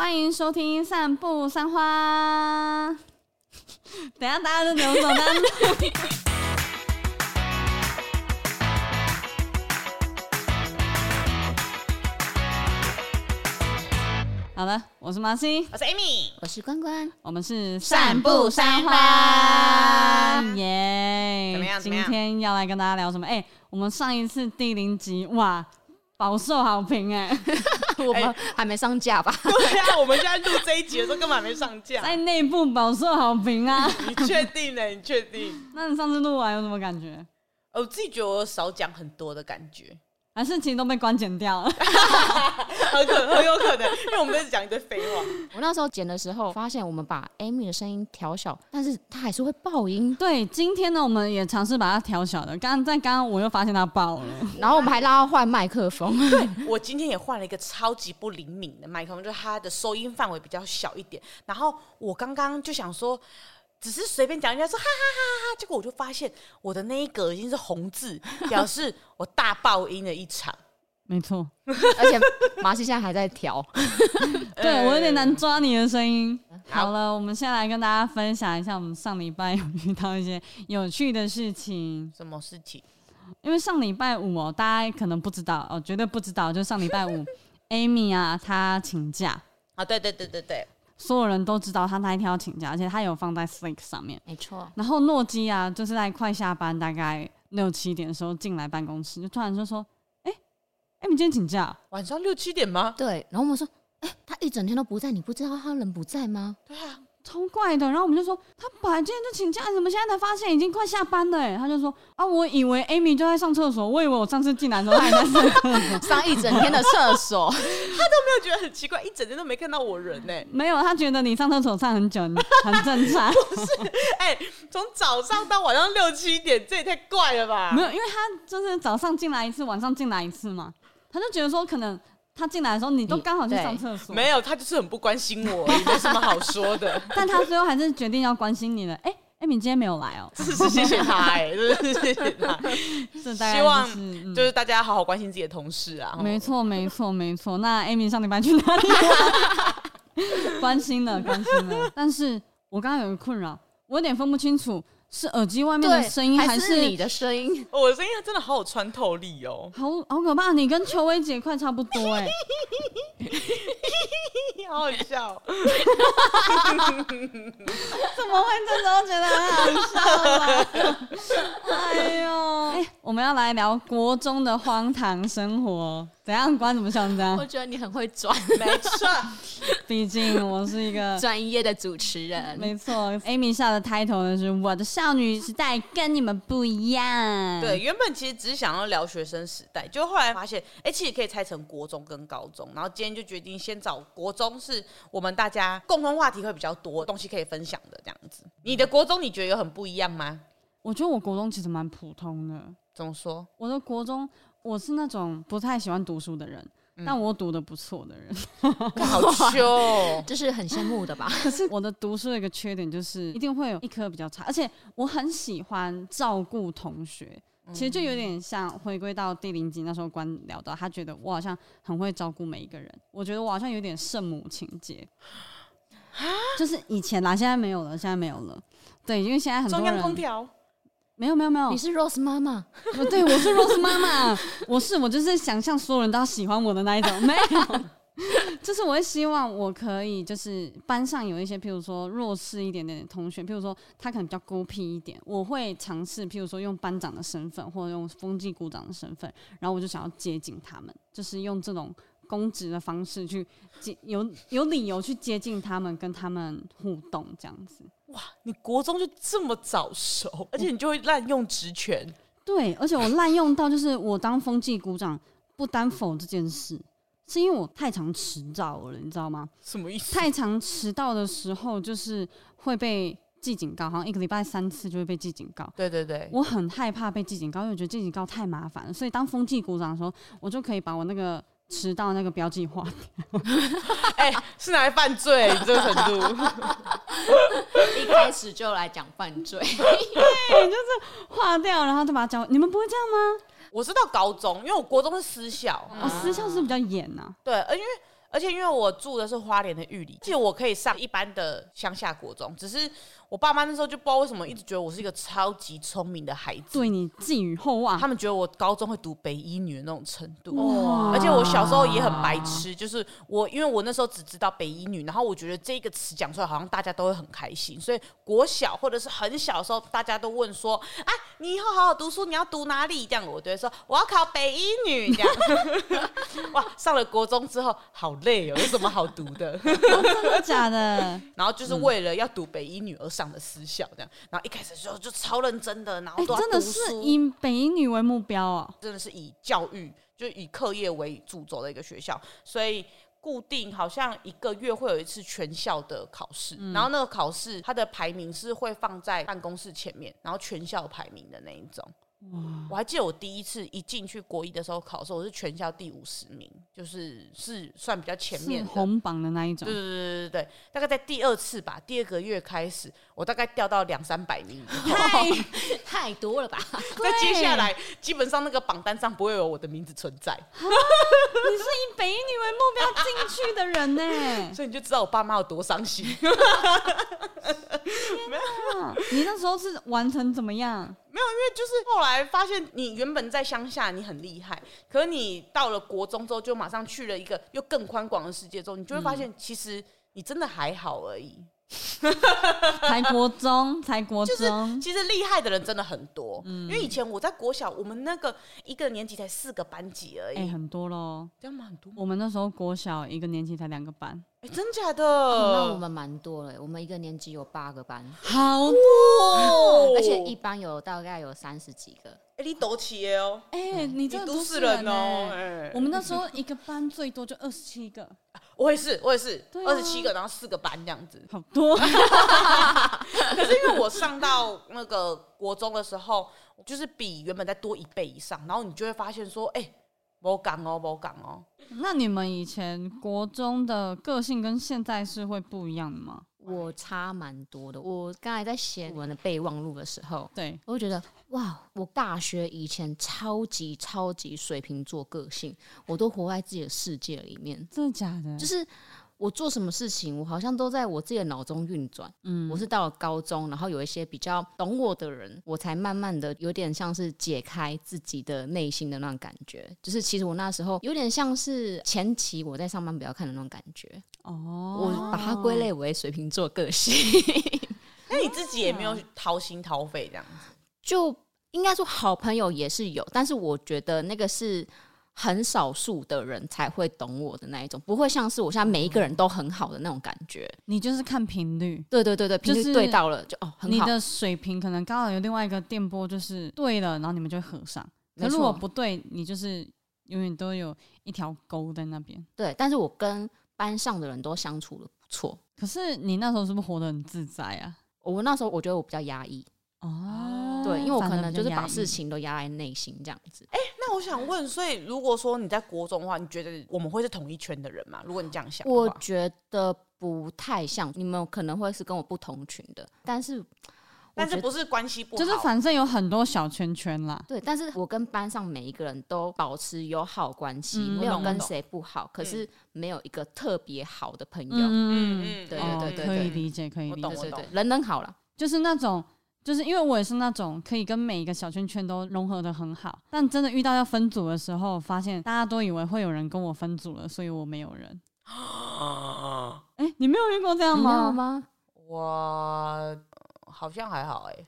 欢迎收听《散步三花》。等下大家都怎么走呢？好的，我是马西，我是 Amy，我是关关，我们是散步三花，耶！怎么样？今天要来跟大家聊什么？哎、欸，我们上一次第零集哇，饱受好评哎、欸，我们还没上架吧？对啊，我们现在录这一集的时候根本还没上架，在内部饱受好评啊！你确定呢？你确定？那你上次录完有什么感觉？我自己觉得我少讲很多的感觉。还是其实都被关剪掉了，很可很有可能，因为我们在讲一堆废话。我那时候剪的时候，发现我们把 Amy 的声音调小，但是她还是会爆音。对，今天呢，我们也尝试把它调小的。刚刚在刚刚，我又发现它爆了，然后我们还拉换麦克风。对，我今天也换了一个超级不灵敏的麦克风，就是它的收音范围比较小一点。然后我刚刚就想说。只是随便讲一下，说哈哈哈哈，结果我就发现我的那一格已经是红字，表示我大爆音了一场。没错，而且马西现在还在调，对我有点难抓你的声音。好了，我们先来跟大家分享一下，我们上礼拜有遇到一些有趣的事情。什么事情？因为上礼拜五哦，大家可能不知道哦，绝对不知道，就上礼拜五，Amy 啊，她请假啊，对对对对对。所有人都知道他那一天要请假，而且他有放在 Slack 上面。没错。然后诺基亚，就是在快下班，大概六七点的时候进来办公室，就突然就说：“哎、欸，哎，你今天请假？晚上六七点吗？”对。然后我们说：“哎、欸，他一整天都不在，你不知道他人不在吗？”对啊。超怪的，然后我们就说他本来今天就请假，怎么现在才发现已经快下班了？哎，他就说啊，我以为 Amy 就在上厕所，我以为我上次进来的时候他还在上厕所，上一整天的厕所，他都没有觉得很奇怪，一整天都没看到我人呢。没有，他觉得你上厕所上很久，很正常。不是，哎，从早上到晚上六七点，这也太怪了吧？没有，因为他就是早上进来一次，晚上进来一次嘛，他就觉得说可能。他进来的时候，你都刚好去上厕所。没有，他就是很不关心我，也没什么好说的。但 他最后还是决定要关心你了。哎、欸，艾米今天没有来哦、喔，是谢谢他、欸，哎，是 谢谢他。是希望就是大家好好关心自己的同事啊。没错，没错，没错。那艾米上礼拜去哪里？关心了，关心了。但是我刚刚有个困扰，我有点分不清楚。是耳机外面的声音，还是你的声音？我的声音真的好有穿透力哦，好好可怕！你跟邱薇姐快差不多哎，好好笑，怎么会这时候觉得很好笑呢？哎呦，哎，我们要来聊国中的荒唐生活。怎样？关怎么像这样？我觉得你很会转，没错。毕竟我是一个专业的主持人。没错，Amy 下的 title 呢是“我的少女时代跟你们不一样”。对，原本其实只是想要聊学生时代，就后来发现，哎、欸，其实可以拆成国中跟高中。然后今天就决定先找国中，是我们大家共同话题会比较多东西可以分享的这样子。你的国中你觉得有很不一样吗？我觉得我国中其实蛮普通的。怎么说？我的国中。我是那种不太喜欢读书的人，嗯、但我读的不错的人，好羞，这是很羡慕的吧？可是我的读书的一个缺点就是一定会有一科比较差，而且我很喜欢照顾同学，其实就有点像回归到第零集那时候关聊到，他觉得我好像很会照顾每一个人，我觉得我好像有点圣母情节，就是以前啦，现在没有了，现在没有了，对，因为现在很多人。中央空调。没有没有没有，你是 Rose 妈妈？对，我是 Rose 妈妈。我是我就是想象所有人都要喜欢我的那一种。没有，就是我会希望我可以，就是班上有一些，譬如说弱势一点点的同学，譬如说他可能比较孤僻一点，我会尝试，譬如说用班长的身份或者用风纪股长的身份，然后我就想要接近他们，就是用这种公职的方式去接，有有理由去接近他们，跟他们互动这样子。哇，你国中就这么早熟，而且你就会滥用职权。对，而且我滥用到就是我当风纪股长不单否这件事，是因为我太常迟到了，你知道吗？什么意思？太常迟到的时候就是会被记警告，好像一个礼拜三次就会被记警告。对对对，我很害怕被记警告，因为我觉得记警告太麻烦了，所以当风纪股长的时候，我就可以把我那个。迟到那个标记划掉，哎，是拿来犯罪？你 这个程度，一开始就来讲犯罪，对，就是划掉，然后就把它交。你们不会这样吗？我是到高中，因为我国中是私校，哦，私校是比较严呐。对，而因为而且因为我住的是花莲的玉里，其实我可以上一般的乡下国中，只是我爸妈那时候就不知道为什么一直觉得我是一个超级聪明的孩子，对你寄予厚望。他们觉得我高中会读北医女的那种程度，而且我小时候也很白痴，就是我因为我那时候只知道北医女，然后我觉得这个词讲出来好像大家都会很开心，所以国小或者是很小的时候，大家都问说啊，你以后好好读书，你要读哪里？这样我就会说我要考北一女，这样 哇，上了国中之后好累哦，有什么好读的？哦、真的假的？然后就是为了要读北一女而上的私校，这样。然后一开始就就超认真的，然后真的是以北一女为目标哦，真的是以教育就以课业为主轴的一个学校，所以固定好像一个月会有一次全校的考试，嗯、然后那个考试它的排名是会放在办公室前面，然后全校排名的那一种。哇！我还记得我第一次一进去国一的时候考试，我是全校第五十名，就是是算比较前面的红榜的那一种。对对对对对，大概在第二次吧，第二个月开始，我大概掉到两三百名，太太多了吧？那接下来基本上那个榜单上不会有我的名字存在。你是以北一女为目标进去的人呢，所以你就知道我爸妈有多伤心。没有，你那时候是完成怎么样？没有，因为就是后来发现，你原本在乡下你很厉害，可是你到了国中之后，就马上去了一个又更宽广的世界之后，你就会发现，其实你真的还好而已。才国中，才国中，就是其实厉害的人真的很多。嗯，因为以前我在国小，我们那个一个年级才四个班级而已，哎、欸，很多喽，这样蛮？多。我们那时候国小一个年级才两个班，哎、欸，真假的？哦、那我们蛮多了，我们一个年级有八个班，好多，哦，而且一班有大概有三十几个。哎、欸，你多起哦，哎、欸，你这都市人哦。欸、我们那时候一个班最多就二十七个。我也是，我也是，二十七个，然后四个班这样子，好多。可是因为我上到那个国中的时候，就是比原本再多一倍以上，然后你就会发现说，哎、欸，没讲哦，某港哦。那你们以前国中的个性跟现在是会不一样的吗？我差蛮多的。我刚才在写我们的备忘录的时候，对，我会觉得哇，我大学以前超级超级水瓶座个性，我都活在自己的世界里面。真的假的？就是我做什么事情，我好像都在我自己的脑中运转。嗯，我是到了高中，然后有一些比较懂我的人，我才慢慢的有点像是解开自己的内心的那种感觉。就是其实我那时候有点像是前期我在上班比较看的那种感觉。哦，我把它归类为水瓶座个性。那你自己也没有掏心掏肺这样子？就应该说好朋友也是有，但是我觉得那个是很少数的人才会懂我的那一种，不会像是我现在每一个人都很好的那种感觉。你就是看频率，对对对对，频率对到了就哦很好。你的水平可能刚好有另外一个电波，就是对了，然后你们就合上。可如果不对，你就是永远都有一条沟在那边。对，但是我跟班上的人都相处的不错，可是你那时候是不是活得很自在啊？我那时候我觉得我比较压抑哦，对，因为我可能就是把事情都压在内心这样子。哎、欸，那我想问，所以如果说你在国中的话，你觉得我们会是同一圈的人吗？如果你这样想，我觉得不太像，你们可能会是跟我不同群的，但是。但是不是关系不好，就是反正有很多小圈圈啦。对，但是我跟班上每一个人都保持友好关系，嗯、没有跟谁不好，可是没有一个特别好的朋友。嗯嗯嗯，对对对对，可以理解，可以理解，对对对，人人好了，就是那种，就是因为我也是那种可以跟每一个小圈圈都融合的很好，但真的遇到要分组的时候，发现大家都以为会有人跟我分组了，所以我没有人。哎、欸，你没有遇过这样吗？没有吗？我。好像还好哎、欸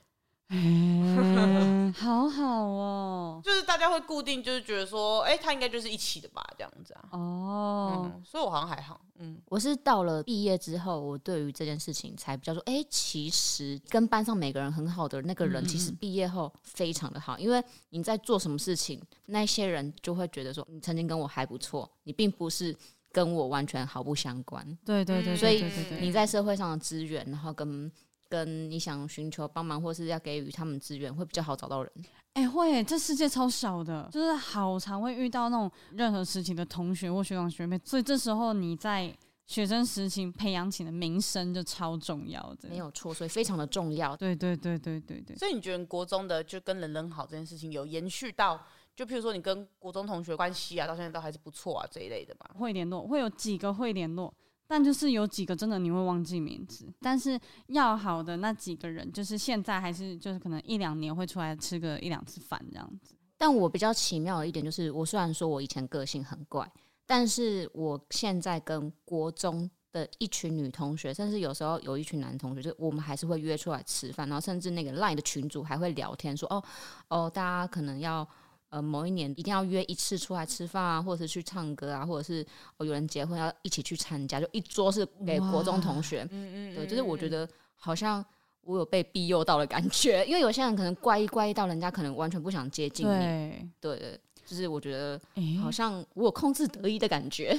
欸，好好哦，就是大家会固定，就是觉得说，哎、欸，他应该就是一起的吧，这样子啊。哦、嗯，所以我好像还好。嗯，我是到了毕业之后，我对于这件事情才比较说，哎、欸，其实跟班上每个人很好的那个人，其实毕业后非常的好，嗯嗯，因为你在做什么事情，那些人就会觉得说，你曾经跟我还不错，你并不是跟我完全毫不相关。对对对，所以你在社会上的资源，然后跟跟你想寻求帮忙，或是要给予他们资源，会比较好找到人。哎、欸，会，这世界超小的，就是好常会遇到那种任何事情的同学或学长学妹，所以这时候你在学生时期培养起的名声就超重要的，没有错，所以非常的重要。对对对对对对。所以你觉得国中的就跟人人好这件事情有延续到就譬如说你跟国中同学关系啊，到现在都还是不错啊这一类的吧。会联络，会有几个会联络，但就是有几个真的你会忘记名字。但是要好的那几个人，就是现在还是就是可能一两年会出来吃个一两次饭这样子。但我比较奇妙的一点就是，我虽然说我以前个性很怪，但是我现在跟国中的一群女同学，甚至有时候有一群男同学，就我们还是会约出来吃饭，然后甚至那个 LINE 的群主还会聊天说，哦哦，大家可能要呃某一年一定要约一次出来吃饭啊，或者是去唱歌啊，或者是哦有人结婚要一起去参加，就一桌是给国中同学，嗯嗯，对，就是我觉得好像我有被庇佑到的感觉，因为有些人可能怪异怪异到人家可能完全不想接近你，对。对，就是我觉得好像我有控制得意的感觉。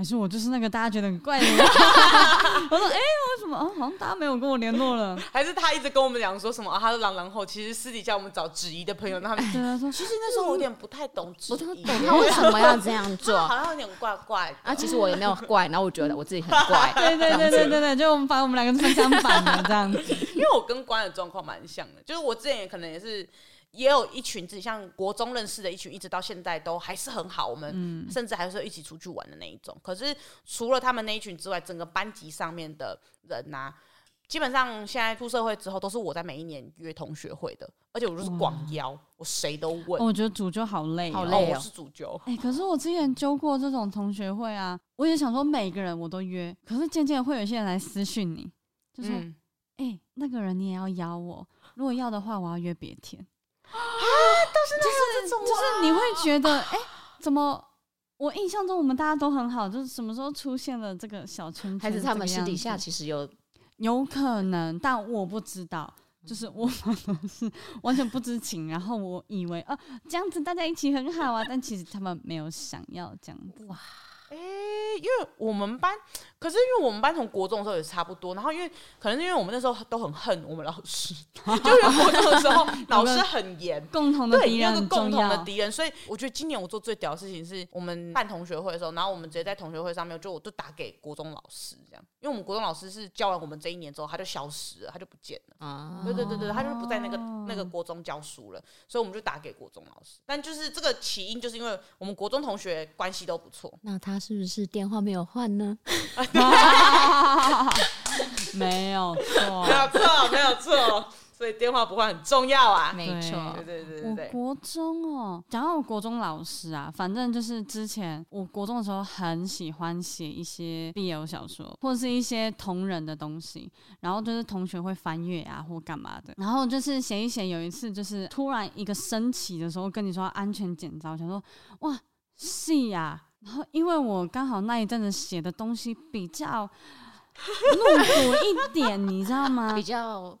还是我就是那个大家觉得很怪的人。我说，哎、欸，为什么啊？好像大家没有跟我联络了。还是他一直跟我们讲说什么啊？他是狼狼后，其实私底下我们找子怡的朋友，那他们对他说，其实那时候我有点不太懂子怡，懂他为什么要这样做，好像有点怪怪的。啊，其实我也没有怪，然后我觉得我自己很怪。对对对对对对，就我们把我们两个是分相反的这样子。因为我跟关的状况蛮像的，就是我之前也可能也是。也有一群自己像国中认识的一群，一直到现在都还是很好。我们甚至还是一起出去玩的那一种。可是除了他们那一群之外，整个班级上面的人呐、啊，基本上现在出社会之后，都是我在每一年约同学会的，而且我就是广邀，我谁都问。我觉得主揪好累，好累、哦，我是主揪。哎、欸，可是我之前揪过这种同学会啊，我也想说每个人我都约，可是渐渐会有些人来私讯你，就是：“哎、嗯欸，那个人你也要邀我？如果要的话，我要约别天。”啊，都是那种、啊、就是就是你会觉得，哎、欸，怎么？我印象中我们大家都很好，就是什么时候出现了这个小圈圈？还是他们私底下其实有有可能，但我不知道，就是我们是完全不知情。然后我以为，啊，这样子大家一起很好啊，但其实他们没有想要这样子。哇。哎、欸，因为我们班，可是因为我们班从国中的时候也差不多，然后因为可能是因为我们那时候都很恨我们老师，就因为国中的时候 老师很严，共同的敌人，对，有个共同的敌人，所以我觉得今年我做最屌的事情是我们办同学会的时候，然后我们直接在同学会上面就我就打给国中老师这样，因为我们国中老师是教完我们这一年之后他就消失了，他就不见了，啊，对对对对，他就不在那个那个国中教书了，所以我们就打给国中老师，但就是这个起因就是因为我们国中同学关系都不错，那他。是不是电话没有换呢？没有错，没有错，没有错。所以电话不会很重要啊，没错，对对对对对。我国中哦，讲到我国中老师啊，反正就是之前我国中的时候很喜欢写一些 BL 小说或者是一些同人的东西，然后就是同学会翻阅啊或干嘛的，然后就是写一写，有一次就是突然一个升旗的时候跟你说安全检查，我想说哇，是呀。然后，因为我刚好那一阵子写的东西比较露骨一点，你知道吗？比较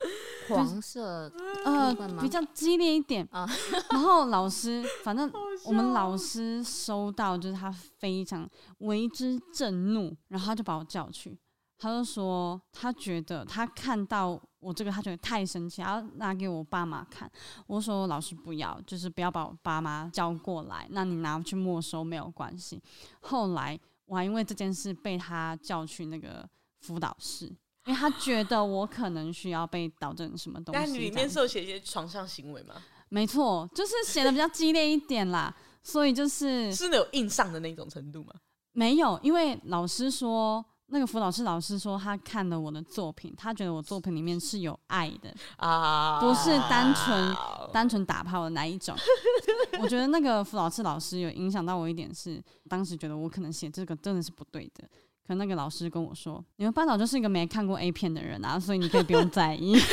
黄色，呃，比较激烈一点啊。然后老师，反正我们老师收到，就是他非常为之震怒，然后他就把我叫去。他就说，他觉得他看到我这个，他觉得太生气，然后拿给我爸妈看。我说老师不要，就是不要把我爸妈叫过来，那你拿去没收没有关系。后来我还因为这件事被他叫去那个辅导室，因为他觉得我可能需要被导正什么东西。但你里面是有写一些床上行为吗？没错，就是写的比较激烈一点啦，所以就是是那有硬上的那种程度吗？没有，因为老师说。那个辅导室老师说，他看了我的作品，他觉得我作品里面是有爱的啊，不是单纯单纯打炮的那一种。我觉得那个辅导室老师有影响到我一点是，当时觉得我可能写这个真的是不对的。可那个老师跟我说，你们班长就是一个没看过 A 片的人啊，所以你可以不用在意。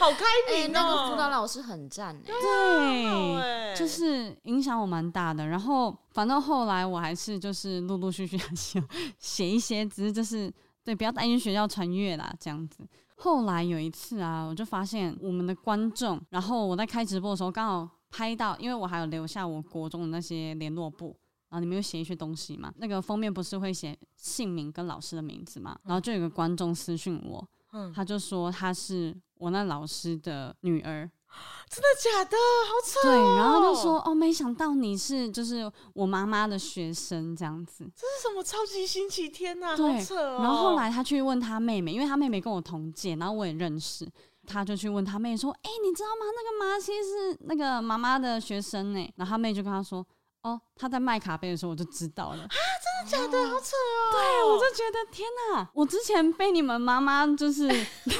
好开明、欸、那个辅导老师很赞、欸，对，就是影响我蛮大的。然后反正后来我还是就是陆陆续续写写一些，只是就是对，不要担心学校穿越啦这样子。后来有一次啊，我就发现我们的观众，然后我在开直播的时候刚好拍到，因为我还有留下我国中的那些联络簿，然后里面有写一些东西嘛。那个封面不是会写姓名跟老师的名字嘛？然后就有个观众私讯我。他就说他是我那老师的女儿，真的假的？好扯哦！对，然后就说哦，没想到你是就是我妈妈的学生这样子，这是什么超级星期天呐？对，好扯哦！然后后来他去问他妹妹，因为他妹妹跟我同届，然后我也认识。他就去问他妹说：“哎、欸，你知道吗？那个麻希是那个妈妈的学生呢。”然后他妹就跟他说。哦，他在卖卡杯的时候我就知道了啊！真的假的？哦、好扯哦！对，我就觉得天哪！我之前被你们妈妈就是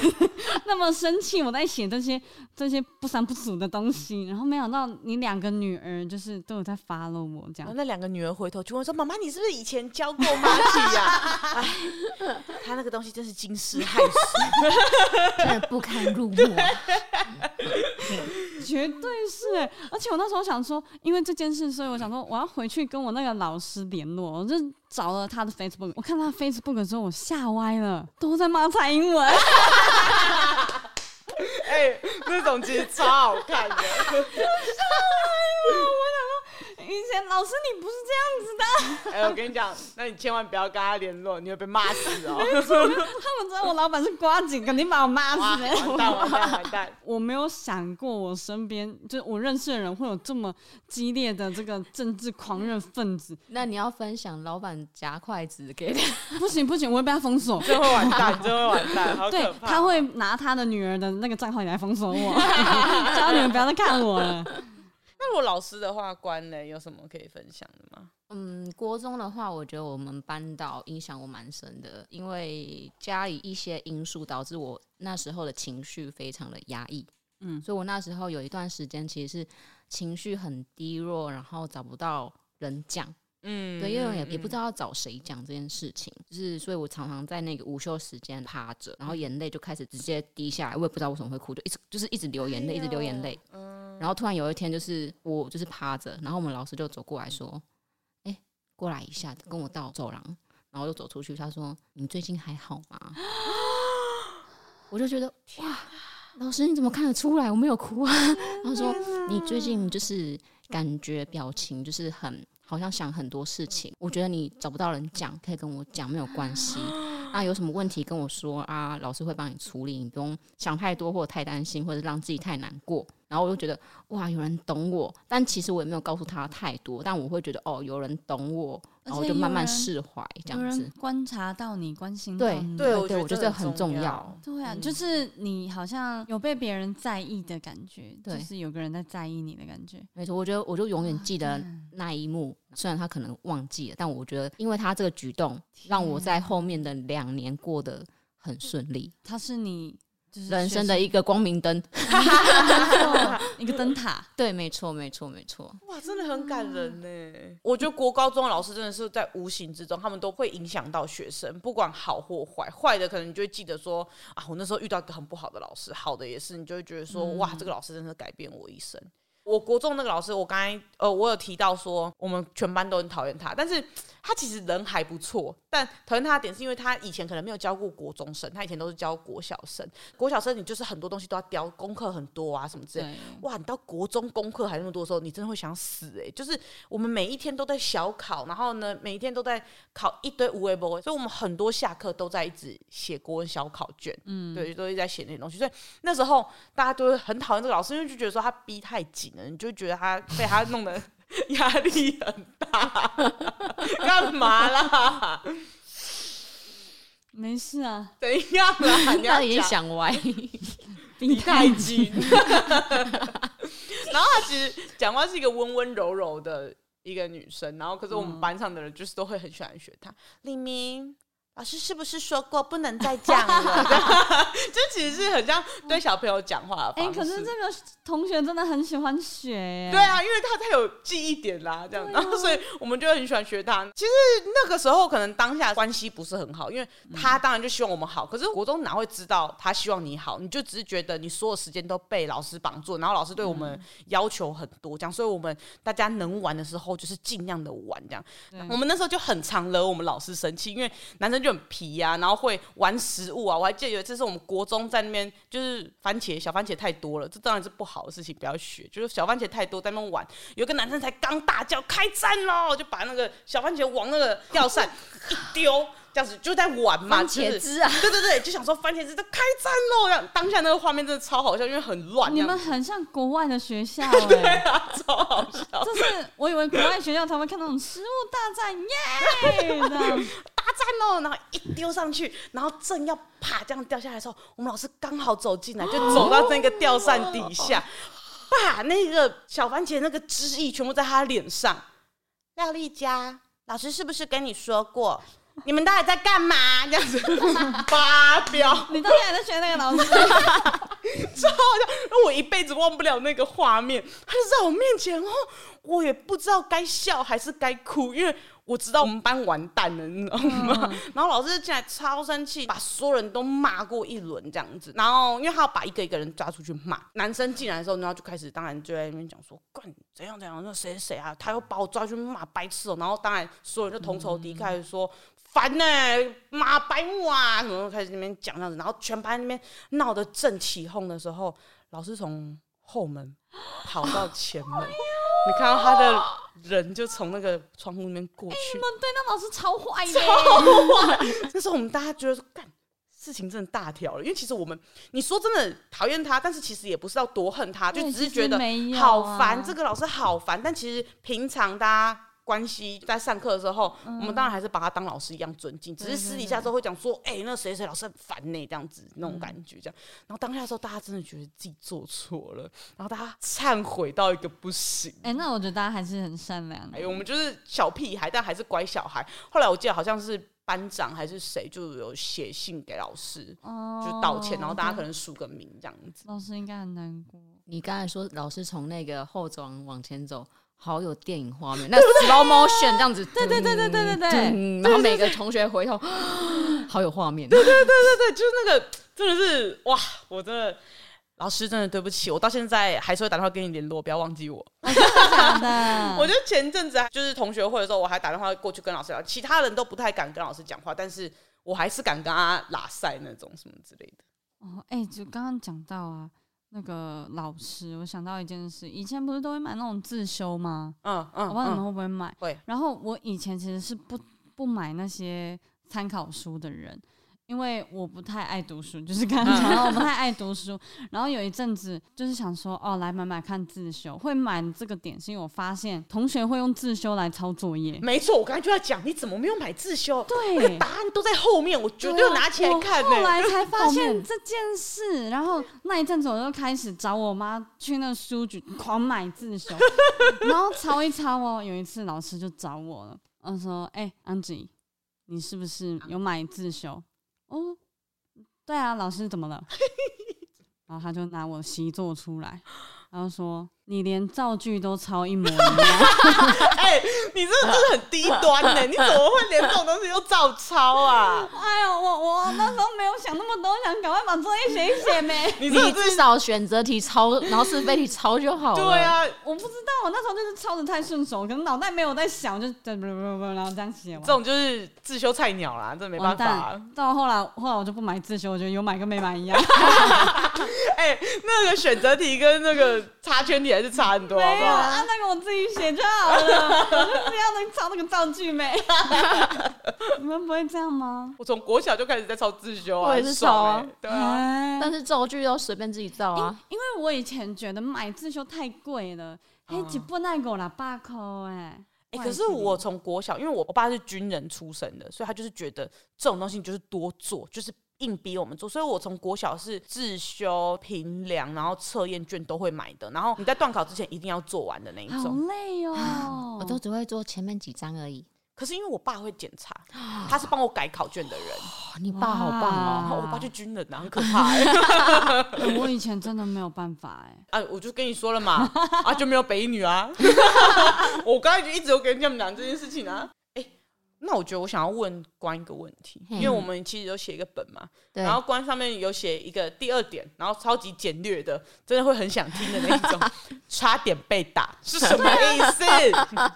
那么生气，我在写这些这些不三不四的东西，然后没想到你两个女儿就是都有在 follow 我这样。那两个女儿回头就问说：“妈妈，你是不是以前教过麻希呀？” 哎，他那个东西真是惊世骇俗，真的不堪入目。绝对是哎！而且我那时候想说，因为这件事，所以我想说，我要回去跟我那个老师联络。我就找了他的 Facebook，我看他 Facebook 之后，我吓歪了，都在骂蔡英文。哎、欸，那种其实超好看的。老师你不是这样子的。哎、欸，我跟你讲，那你千万不要跟他联络，你会被骂死哦。他们知道我老板是瓜子，肯定把我骂死。完蛋完蛋完蛋！我没有想过我身边就是我认识的人会有这么激烈的这个政治狂热分子。那你要分享老板夹筷子给他？不行不行，我会被他封锁，真会完蛋，真会完蛋，好可怕。对，他会拿他的女儿的那个账号来封锁我，叫你们不要再看我了。那如果老师的话，关呢，有什么可以分享的吗？嗯，国中的话，我觉得我们班导影响我蛮深的，因为家里一些因素导致我那时候的情绪非常的压抑。嗯，所以我那时候有一段时间其实是情绪很低落，然后找不到人讲。嗯，对，因为也也不知道要找谁讲这件事情，就是所以我常常在那个午休时间趴着，然后眼泪就开始直接滴下来，我也不知道为什么会哭，就一直就是一直流眼泪，一直流眼泪。嗯。然后突然有一天，就是我就是趴着，然后我们老师就走过来说：“哎、欸，过来一下，跟我到走廊。”然后就走出去，他说：“你最近还好吗？” 我就觉得哇，老师你怎么看得出来我没有哭啊？他说：“你最近就是感觉表情就是很好像想很多事情，我觉得你找不到人讲，可以跟我讲没有关系。那有什么问题跟我说啊，老师会帮你处理，你不用想太多或者太担心，或者让自己太难过。”然后我就觉得哇，有人懂我，但其实我也没有告诉他太多，但我会觉得哦，有人懂我，然后就慢慢释怀这样子。观察到你，关心对你对对，我觉得这很重要。对啊，就是你好像有被别人在意的感觉，就是有个人在在意你的感觉。没错，我觉得我就永远记得那一幕，虽然他可能忘记了，但我觉得因为他这个举动，让我在后面的两年过得很顺利。他是你。人生的一个光明灯，一个灯塔。对，没错，没错，没错。哇，真的很感人呢。我觉得国高中的老师真的是在无形之中，他们都会影响到学生，不管好或坏。坏的可能你就会记得说啊，我那时候遇到一个很不好的老师；好的也是，你就会觉得说哇，这个老师真的改变我一生。我国中那个老师，我刚才呃，我有提到说，我们全班都很讨厌他，但是他其实人还不错。但讨厌他的点是因为他以前可能没有教过国中生，他以前都是教国小生。国小生你就是很多东西都要雕，功课很多啊什么之类。哇，你到国中功课还那么多的时候，你真的会想死哎、欸！就是我们每一天都在小考，然后呢，每一天都在考一堆无谓不会，所以我们很多下课都在一直写国文小考卷，嗯，对，都一直在写那些东西。所以那时候大家都会很讨厌这个老师，因为就觉得说他逼太紧了。你就觉得他被他弄得 压力很大，干嘛啦？没事啊，怎样啦？你他已经想歪，你太紧。然后他其实讲话是一个温温柔柔的一个女生，然后可是我们班上的人就是都会很喜欢学她。李明。老师是不是说过不能再讲了？这其实是很像对小朋友讲话的方式。哎、欸，可是这个同学真的很喜欢学。对啊，因为他太有记忆点啦，这样，然后 所以我们就很喜欢学他。其实那个时候可能当下关系不是很好，因为他当然就希望我们好。可是国中哪会知道他希望你好？你就只是觉得你所有时间都被老师绑住，然后老师对我们要求很多，这样，所以我们大家能玩的时候就是尽量的玩，这样。我们那时候就很常惹我们老师生气，因为男生就。就很皮呀、啊，然后会玩食物啊。我还记得有一次是我们国中在那边，就是番茄小番茄太多了，这当然是不好的事情，不要学。就是小番茄太多在那边玩，有个男生才刚大叫开战喽，就把那个小番茄往那个吊扇一丢。这样子就在玩嘛，番茄汁啊，对对对，就想说番茄汁在开战喽！当下那个画面真的超好笑，因为很乱。你们很像国外的学校、欸，对啊，超好笑。就是我以为国外学校才会看那种食物大战耶，这样大赞哦，然后一丢上去，然后正要啪这样掉下来的时候，我们老师刚好走进来，就 走到那个吊扇底下，把那个小番茄那个汁液全部在他脸上。廖丽佳，老师是不是跟你说过？你们到底在干嘛？这样子 发飙，你到底还在学那个老师？超好笑，我一辈子忘不了那个画面。他就在我面前哦，我也不知道该笑还是该哭，因为我知道我们班完蛋了，你知道吗？嗯、然后老师进来超生气，把所有人都骂过一轮这样子。然后因为他要把一个一个人抓出去骂，男生进来的时候，然后就开始当然就在那边讲说，干怎样怎样，那谁谁啊，他又把我抓去骂白痴哦。然后当然所有人就同仇敌忾说。嗯烦呢、欸，马白目啊！什么开始那边讲这样子，然后全班那边闹得正起哄的时候，老师从后门跑到前门，你看到他的人就从那个窗户那边过去。欸、你们对那老师超坏的，超坏！那时候我们大家觉得说，干事情真的大条了，因为其实我们你说真的讨厌他，但是其实也不是要多恨他，就只是觉得好烦，这个老师好烦。但其实平常大家。关系在上课的时候，嗯、我们当然还是把他当老师一样尊敬，只是私底下时候会讲说，哎、欸，那谁谁老师很烦呢，这样子那种感觉，这样。然后当下的时候，大家真的觉得自己做错了，然后大家忏悔到一个不行。哎、欸，那我觉得大家还是很善良。哎，我们就是小屁孩，但还是乖小孩。后来我记得好像是班长还是谁，就有写信给老师，哦、就道歉，然后大家可能署个名这样子。老师应该很难过。你刚才说老师从那个后走廊往前走。好有电影画面，那 slow motion 这样子，对对对对对对对，然后每个同学回头，好有画面，对对对对对，就是那个真的是哇，我真的老师真的对不起，我到现在还是会打电话跟你联络，不要忘记我。我觉得前阵子就是同学会的时候，我还打电话过去跟老师聊，其他人都不太敢跟老师讲话，但是我还是敢跟他拉塞那种什么之类的。哦，哎，就刚刚讲到啊。那个老师，我想到一件事，以前不是都会买那种自修吗？嗯嗯，我不知道你们会不会买。会。然后我以前其实是不不买那些参考书的人。因为我不太爱读书，就是刚刚讲到我不太爱读书。然后有一阵子就是想说，哦，来买买看自修。会买这个点是因为我发现同学会用自修来抄作业。没错，我刚才就在讲，你怎么没有买自修？对，那个答案都在后面，我绝对拿起来看。后来才发现这件事，然后那一阵子我就开始找我妈去那书局狂买自修，然后抄一抄哦。有一次老师就找我了，他说：“哎，安吉，你是不是有买自修？”哦，对啊，老师怎么了？然后他就拿我习作出来，然后说。你连造句都抄一模一样，哎、欸，你这个真的很低端呢！你怎么会连这种东西都照抄啊？哎呦，我我那时候没有想那么多，想赶快把作业写一写没？你至少选择题抄，然后是非题抄就好了。对啊，我不知道，我那时候就是抄的太顺手，可能脑袋没有在想，就不不不不，然后这样写完。这种就是自修菜鸟啦，这没办法。到后来，后来我就不买自修，我觉得有买跟没买一样。哎、欸，那个选择题跟那个插圈题。还是差很多，没有啊，那个我自己写就好了。我就是要能抄那个造句没？你们不会这样吗？我从国小就开始在抄自修啊，我也是抄啊，对啊。但是造句要随便自己造啊，因为我以前觉得买自修太贵了，哎，几本那个啦，八块哎。哎，可是我从国小，因为我我爸是军人出身的，所以他就是觉得这种东西就是多做，就是。硬逼我们做，所以我从国小是自修、评量，然后测验卷都会买的。然后你在段考之前一定要做完的那一种。好累哦，我都只会做前面几张而已。可是因为我爸会检查，他是帮我改考卷的人。你爸好棒哦！我爸就军人，很可怕。我以前真的没有办法哎。啊，我就跟你说了嘛，啊就没有北女啊。我刚才就一直有跟你们讲这件事情啊。那我觉得我想要问关一个问题，因为我们其实有写一个本嘛，然后关上面有写一个第二点，然后超级简略的，真的会很想听的那种，差点被打是什么意思？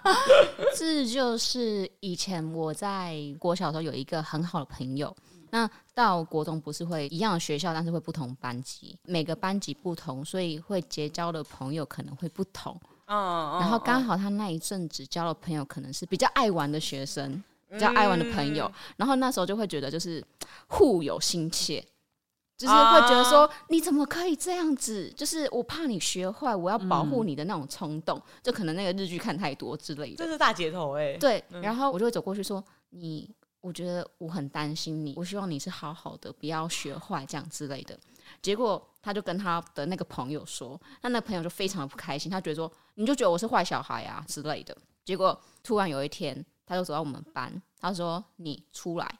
这就是以前我在国小的时候有一个很好的朋友，那到国中不是会一样的学校，但是会不同班级，每个班级不同，所以会结交的朋友可能会不同。嗯，然后刚好他那一阵子交的朋友可能是比较爱玩的学生。比较爱玩的朋友，嗯、然后那时候就会觉得就是互有心切，就是会觉得说、啊、你怎么可以这样子？就是我怕你学坏，我要保护你的那种冲动，嗯、就可能那个日剧看太多之类的。这是大姐头哎、欸。对，然后我就会走过去说：“你我觉得我很担心你，我希望你是好好的，不要学坏这样之类的。结果他就跟他的那个朋友说，那那个朋友就非常的不开心，他觉得说你就觉得我是坏小孩啊之类的。结果突然有一天，他就走到我们班，他说你出来，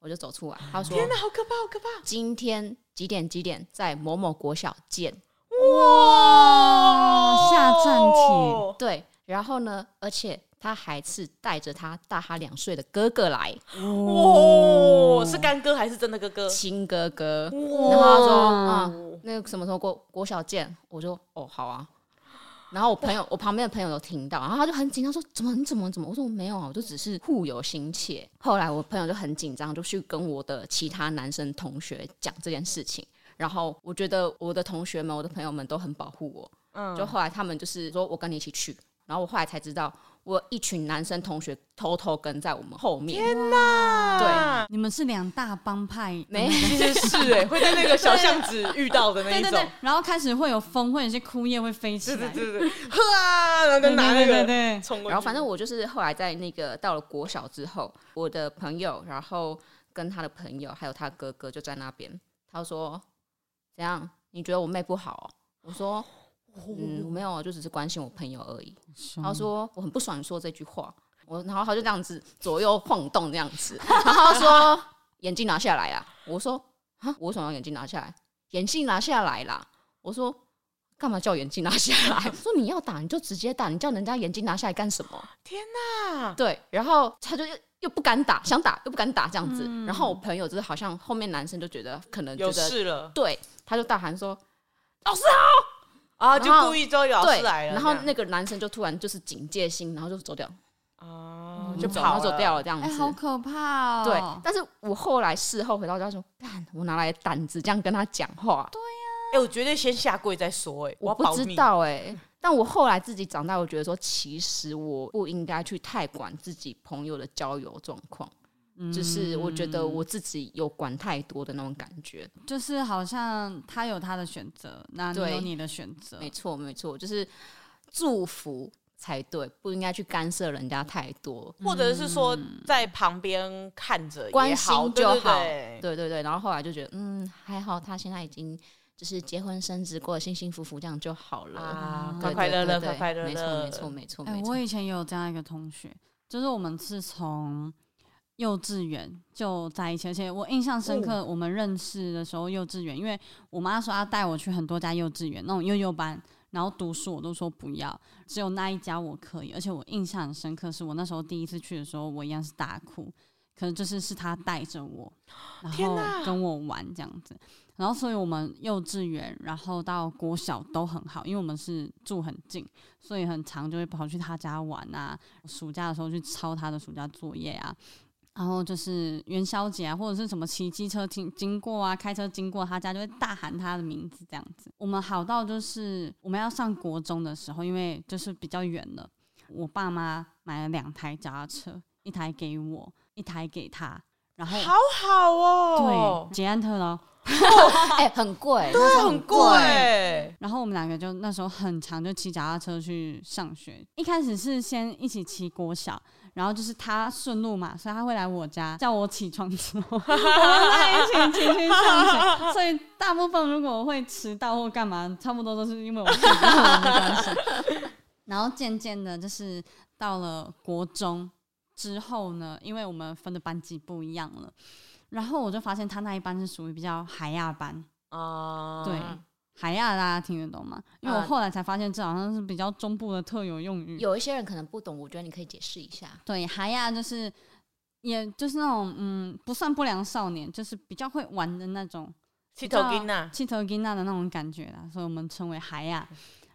我就走出来。他说天哪，好可怕，好可怕！今天几点几点在某某国小见。哇，下战帖。对，然后呢，而且。他还是带着他大他两岁的哥哥来，哦，是干哥还是真的哥哥？亲哥哥。然后他说啊，那个什么时候国国小见？我就哦好啊。然后我朋友，我旁边的朋友都听到，然后他就很紧张说：怎么你怎么怎么？我说我没有啊，我就只是互有心切。后来我朋友就很紧张，就去跟我的其他男生同学讲这件事情。然后我觉得我的同学们、我的朋友们都很保护我。嗯，就后来他们就是说我跟你一起去。然后我后来才知道。我一群男生同学偷偷跟在我们后面。天哪！对，你们是两大帮派，没其实 是哎，会在那个小巷子遇到的那一种。对对对，然后开始会有风，会有些枯叶会飞起来。对对对，呵啊，然后就拿那个对，然后反正我就是后来在那个到了国小之后，我的朋友，然后跟他的朋友还有他哥哥就在那边。他说：“怎样？你觉得我妹不好哦？”我说。嗯，我没有，就只是关心我朋友而已。然后说我很不爽说这句话，我然后他就这样子左右晃动这样子，然后他说眼镜拿下来啊，我说啊，我为什么要眼镜拿下来？眼镜拿下来啦。我说干嘛叫眼镜拿下来？说你要打你就直接打，你叫人家眼镜拿下来干什么？天哪！对，然后他就又又不敢打，想打又不敢打这样子。然后我朋友就是好像后面男生就觉得可能觉得有事了，对，他就大喊说老师好。啊！就故意招老师来了，然后那个男生就突然就是警戒心，然后就走掉，哦，就跑走掉了这样子，好可怕哦。对，但是我后来事后回到家说，干，我哪来胆子这样跟他讲话？对呀，哎，我绝对先下跪再说，哎，我不知道，哎，但我后来自己长大，我觉得说，其实我不应该去太管自己朋友的交友状况。就是我觉得我自己有管太多的那种感觉，就是好像他有他的选择，那你有你的选择，没错没错，就是祝福才对，不应该去干涉人家太多，或者是说在旁边看着关心就好，对对对，然后后来就觉得嗯还好，他现在已经就是结婚生子，过得幸幸福福，这样就好了啊，快快乐乐，快快乐乐，没错没错没错没错。我以前也有这样一个同学，就是我们是从。幼稚园就在一起，而且我印象深刻。我们认识的时候，幼稚园，因为我妈说要带我去很多家幼稚园那种幼幼班，然后读书，我都说不要，只有那一家我可以。而且我印象很深刻，是我那时候第一次去的时候，我一样是大哭，可能就是是他带着我，然后跟我玩这样子。然后所以我们幼稚园，然后到国小都很好，因为我们是住很近，所以很常就会跑去他家玩啊。暑假的时候去抄他的暑假作业啊。然后就是元宵节啊，或者是什么骑机车经经过啊，开车经过他家，就会大喊他的名字这样子。我们好到就是我们要上国中的时候，因为就是比较远了，我爸妈买了两台脚踏车，一台给我，一台给他。然后好好哦，对，捷安特咯，哎、欸，很贵，对，很贵。然后我们两个就那时候很长就骑脚踏车去上学。一开始是先一起骑国小。然后就是他顺路嘛，所以他会来我家叫我起床之后，我们在一起骑去上学。所以大部分如果我会迟到或干嘛，差不多都是因为我迟到的关系。然后渐渐的，就是到了国中之后呢，因为我们分的班级不一样了，然后我就发现他那一班是属于比较海亚班啊，对。海亚，大家听得懂吗？因为我后来才发现，这好像是比较中部的特有用语。有一些人可能不懂，我觉得你可以解释一下。对，海亚就是，也就是那种嗯，不算不良少年，就是比较会玩的那种，气头金呐，气头金呐的那种感觉啦，所以我们称为海亚。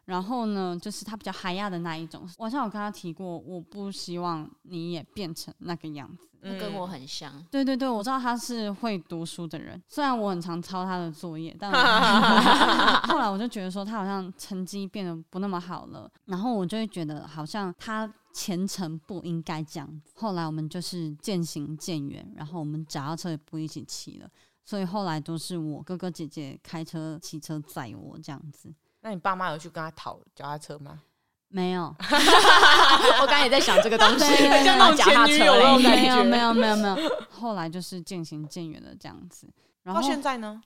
然后呢，就是他比较海亚的那一种。我好像有跟他提过，我不希望你也变成那个样子。那跟我很像，嗯，对对对，我知道他是会读书的人，虽然我很常抄他的作业，但后 来我就觉得说他好像成绩变得不那么好了，然后我就会觉得好像他前程不应该这样子。后来我们就是渐行渐远，然后我们脚踏车也不一起骑了，所以后来都是我哥哥姐姐开车骑车载我这样子。那你爸妈有去跟他讨脚踏车吗？没有，我刚刚也在想这个东西，像那种前女友那种感觉。没有没有没有没有，后来就是渐行渐远的这样子。然后到现在呢？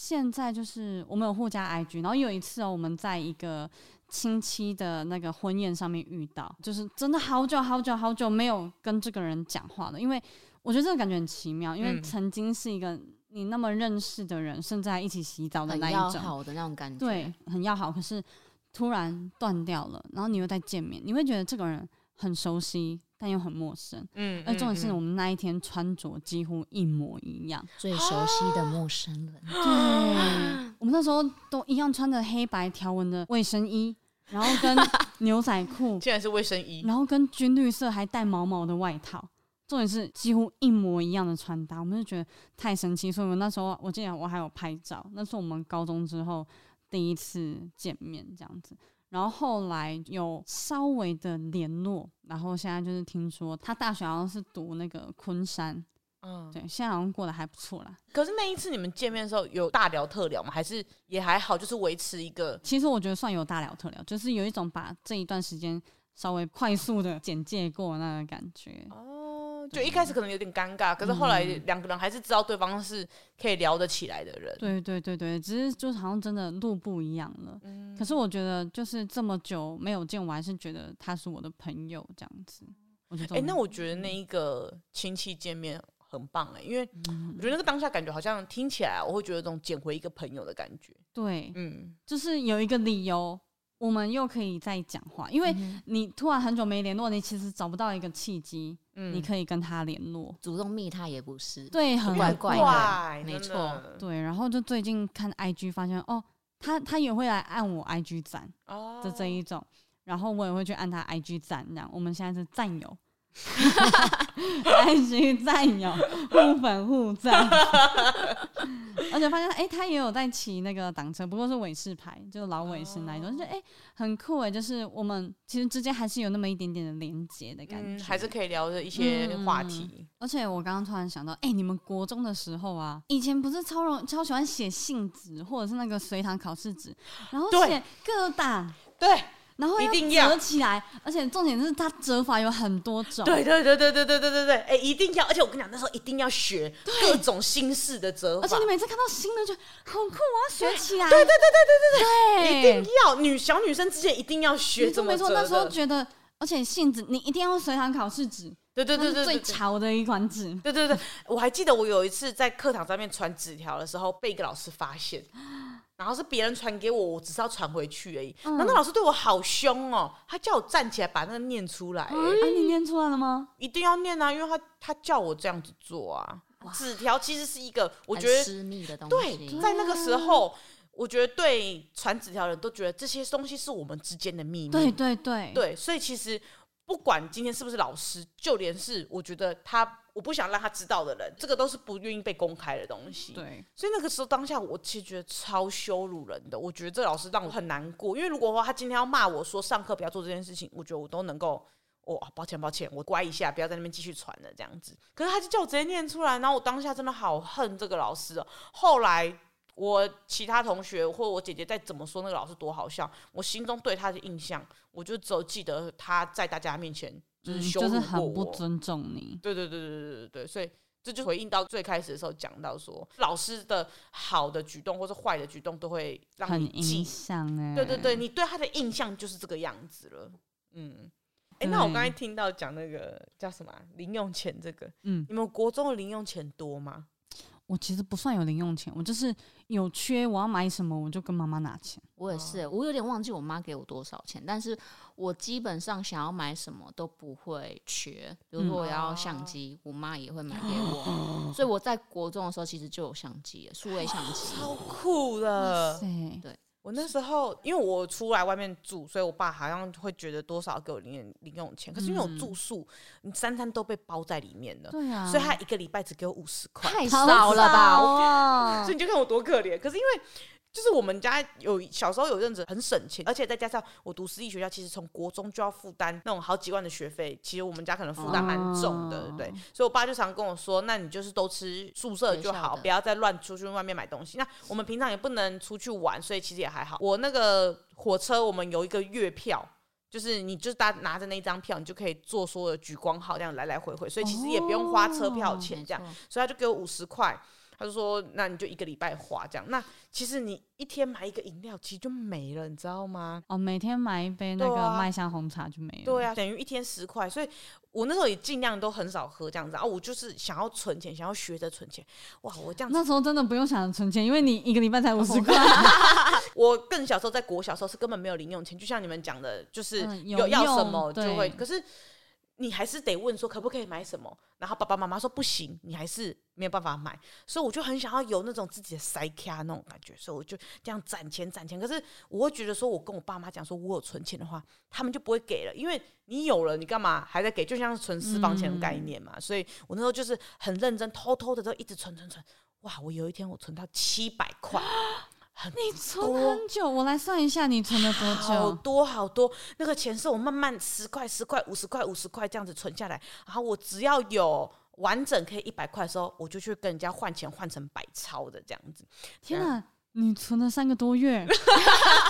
现在就是我们有互加 IG，然后有一次哦，我们在一个亲戚的那个婚宴上面遇到，就是真的好久好久好久没有跟这个人讲话了，因为我觉得这个感觉很奇妙，因为曾经是一个你那么认识的人，甚至还一起洗澡的那一种，很好的那种感觉，对，很要好，可是突然断掉了，然后你又再见面，你会觉得这个人很熟悉。但又很陌生，嗯，而重点是我们那一天穿着几乎一模一样，最熟悉的陌生人。对，我们那时候都一样穿着黑白条纹的卫生衣，然后跟 牛仔裤，竟然是卫生衣，然后跟军绿色还带毛毛的外套，重点是几乎一模一样的穿搭，我们就觉得太神奇，所以我们那时候我记得我还有拍照，那是我们高中之后第一次见面，这样子。然后后来有稍微的联络，然后现在就是听说他大学好像是读那个昆山，嗯，对，现在好像过得还不错啦。可是那一次你们见面的时候有大聊特聊吗？还是也还好，就是维持一个？其实我觉得算有大聊特聊，就是有一种把这一段时间稍微快速的简介过那个感觉。哦。就一开始可能有点尴尬，可是后来两个人还是知道对方是可以聊得起来的人。对对对对，只是就是好像真的路不一样了。嗯。可是我觉得就是这么久没有见，我还是觉得他是我的朋友这样子。哎、欸，那我觉得那一个亲戚见面很棒哎、欸，因为我觉得那个当下感觉好像听起来我会觉得这种捡回一个朋友的感觉。对，嗯，就是有一个理由。我们又可以再讲话，因为你突然很久没联络，你其实找不到一个契机，嗯，你可以跟他联络，主动密他也不是，对，很怪怪的，没错，对。然后就最近看 IG 发现，哦，他他也会来按我 IG 赞，哦，的这一种，然后我也会去按他 IG 赞，这样我们现在是战友。爱心战友，互粉互赞，而且发现哎、欸，他也有在骑那个挡车，不过是伟士牌，就老伟士那一种，就哎、欸、很酷哎，就是我们其实之间还是有那么一点点的连接的感觉、嗯，还是可以聊的一些话题。嗯、而且我刚刚突然想到，哎、欸，你们国中的时候啊，以前不是超容超喜欢写信纸，或者是那个随堂考试纸，然后写各档，对。然后一定要折起来，而且重点是它折法有很多种。对对对对对对对对对，哎，一定要！而且我跟你讲，那时候一定要学各种新式的折法。而且你每次看到新的就很酷，我要学起来。对对对对对对对，一定要！女小女生之间一定要学怎么折。没错，那时候觉得，而且信纸你一定要用随堂考试纸。对对对对，最潮的一款纸。对对对，我还记得我有一次在课堂上面传纸条的时候，被一个老师发现。然后是别人传给我，我只是要传回去而已。嗯、然后那老师对我好凶哦，他叫我站起来把那个念出来。哎、啊，你念出来了吗？一定要念啊，因为他他叫我这样子做啊。纸条其实是一个我觉得私密的东西。对，在那个时候，我觉得对传纸条的人都觉得这些东西是我们之间的秘密。对对对对，所以其实。不管今天是不是老师，就连是我觉得他，我不想让他知道的人，这个都是不愿意被公开的东西。对，所以那个时候当下，我其实觉得超羞辱人的。我觉得这老师让我很难过，因为如果说他今天要骂我说上课不要做这件事情，我觉得我都能够，哦，抱歉抱歉，我乖一下，不要在那边继续传了这样子。可是他就叫我直接念出来，然后我当下真的好恨这个老师哦。后来。我其他同学或我姐姐再怎么说那个老师多好笑，我心中对他的印象，我就只有记得他在大家面前 就是羞辱，嗯，就是很不尊重你。对对对对对对对，所以这就回应到最开始的时候讲到说，老师的好的举动或是坏的举动都会让你印象哎。对对对，你对他的印象就是这个样子了。嗯，哎，那我刚才听到讲那个叫什么零用钱这个，嗯，你们国中的零用钱多吗？我其实不算有零用钱，我就是有缺，我要买什么我就跟妈妈拿钱。我也是，我有点忘记我妈给我多少钱，但是我基本上想要买什么都不会缺。比如说我要相机，嗯、我妈也会买给我，嗯、所以我在国中的时候其实就有相机，数位相机，超酷的。对。我那时候，因为我出来外面住，所以我爸好像会觉得多少给我零零用钱。可是因为我住宿，你三餐都被包在里面的，对啊，所以他一个礼拜只给我五十块，太少了吧？所以你就看我多可怜。可是因为。就是我们家有小时候有阵子很省钱，而且再加上我读私立学校，其实从国中就要负担那种好几万的学费，其实我们家可能负担蛮重的，对不对？所以我爸就常跟我说：“那你就是都吃宿舍就好，不要再乱出去外面买东西。”那我们平常也不能出去玩，所以其实也还好。我那个火车，我们有一个月票，就是你就是拿拿着那张票，你就可以坐所有的莒光号这样来来回回，所以其实也不用花车票钱这样，哦、所以他就给我五十块。他就说：“那你就一个礼拜花这样。那其实你一天买一个饮料，其实就没了，你知道吗？哦，每天买一杯那个麦香红茶就没了。对啊，等于一天十块。所以我那时候也尽量都很少喝这样子啊。我就是想要存钱，想要学着存钱。哇，我这样子那时候真的不用想着存钱，因为你一个礼拜才五十块。我更小时候在国小时候是根本没有零用钱，就像你们讲的，就是有要什么就会。可是。”你还是得问说可不可以买什么，然后爸爸妈妈说不行，你还是没有办法买，所以我就很想要有那种自己的塞卡那种感觉，所以我就这样攒钱攒钱。可是我会觉得说，我跟我爸妈讲说我有存钱的话，他们就不会给了，因为你有了，你干嘛还在给？就像是存私房钱的概念嘛。嗯、所以我那时候就是很认真，偷偷的都一直存存存。哇，我有一天我存到七百块。你存很久，我来算一下，你存了多久？好多好多，那个钱是我慢慢十块、十块、五十块、五十块这样子存下来，然后我只要有完整可以一百块的时候，我就去跟人家换钱，换成百钞的这样子。天哪！你存了三个多月，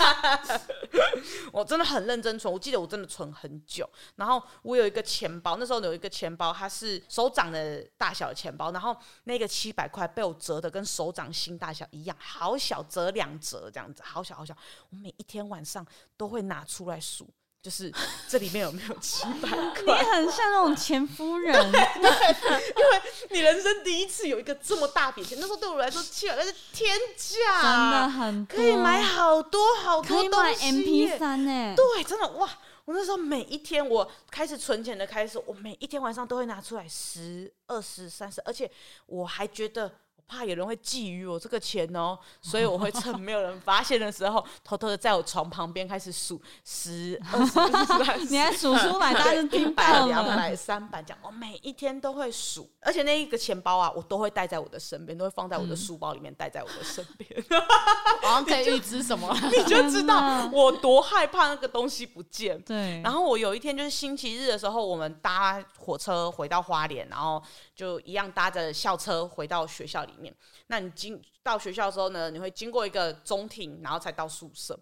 我真的很认真存。我记得我真的存很久。然后我有一个钱包，那时候有一个钱包，它是手掌的大小的钱包。然后那个七百块被我折的跟手掌心大小一样，好小，折两折这样子，好小好小。我每一天晚上都会拿出来数。就是这里面有没有七百块？你很像那种前夫人，对，因为你人生第一次有一个这么大笔钱，那时候对我来说七百块是天价，真的很，可以买好多好多东西，可以买 M P 三呢。对，真的哇！我那时候每一天我开始存钱的开始，我每一天晚上都会拿出来十、二十、三十，而且我还觉得。怕有人会觊觎我这个钱哦，所以我会趁没有人发现的时候，偷偷的在我床旁边开始数十、二十、三十，你还数出来，大家就听到了。两百、三百这样，我每一天都会数，而且那一个钱包啊，我都会带在我的身边，都会放在我的书包里面，带在我的身边。好像可以预知什么，你就知道我多害怕那个东西不见。对。然后我有一天就是星期日的时候，我们搭火车回到花莲，然后就一样搭着校车回到学校里面。那你经到学校的时候呢，你会经过一个中庭，然后才到宿舍。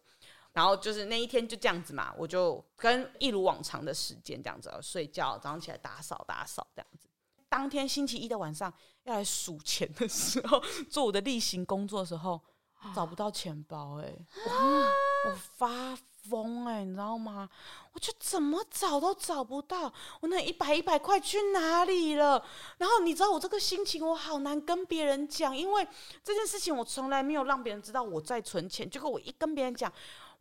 然后就是那一天就这样子嘛，我就跟一如往常的时间这样子睡觉，早上起来打扫打扫这样子。当天星期一的晚上要来数钱的时候，做我的例行工作的时候，找不到钱包哎、我发。疯哎、你知道吗？我就怎么找都找不到，我那一百一百块去哪里了？然后你知道我这个心情，我好难跟别人讲，因为这件事情我从来没有让别人知道我在存钱。结果我一跟别人讲。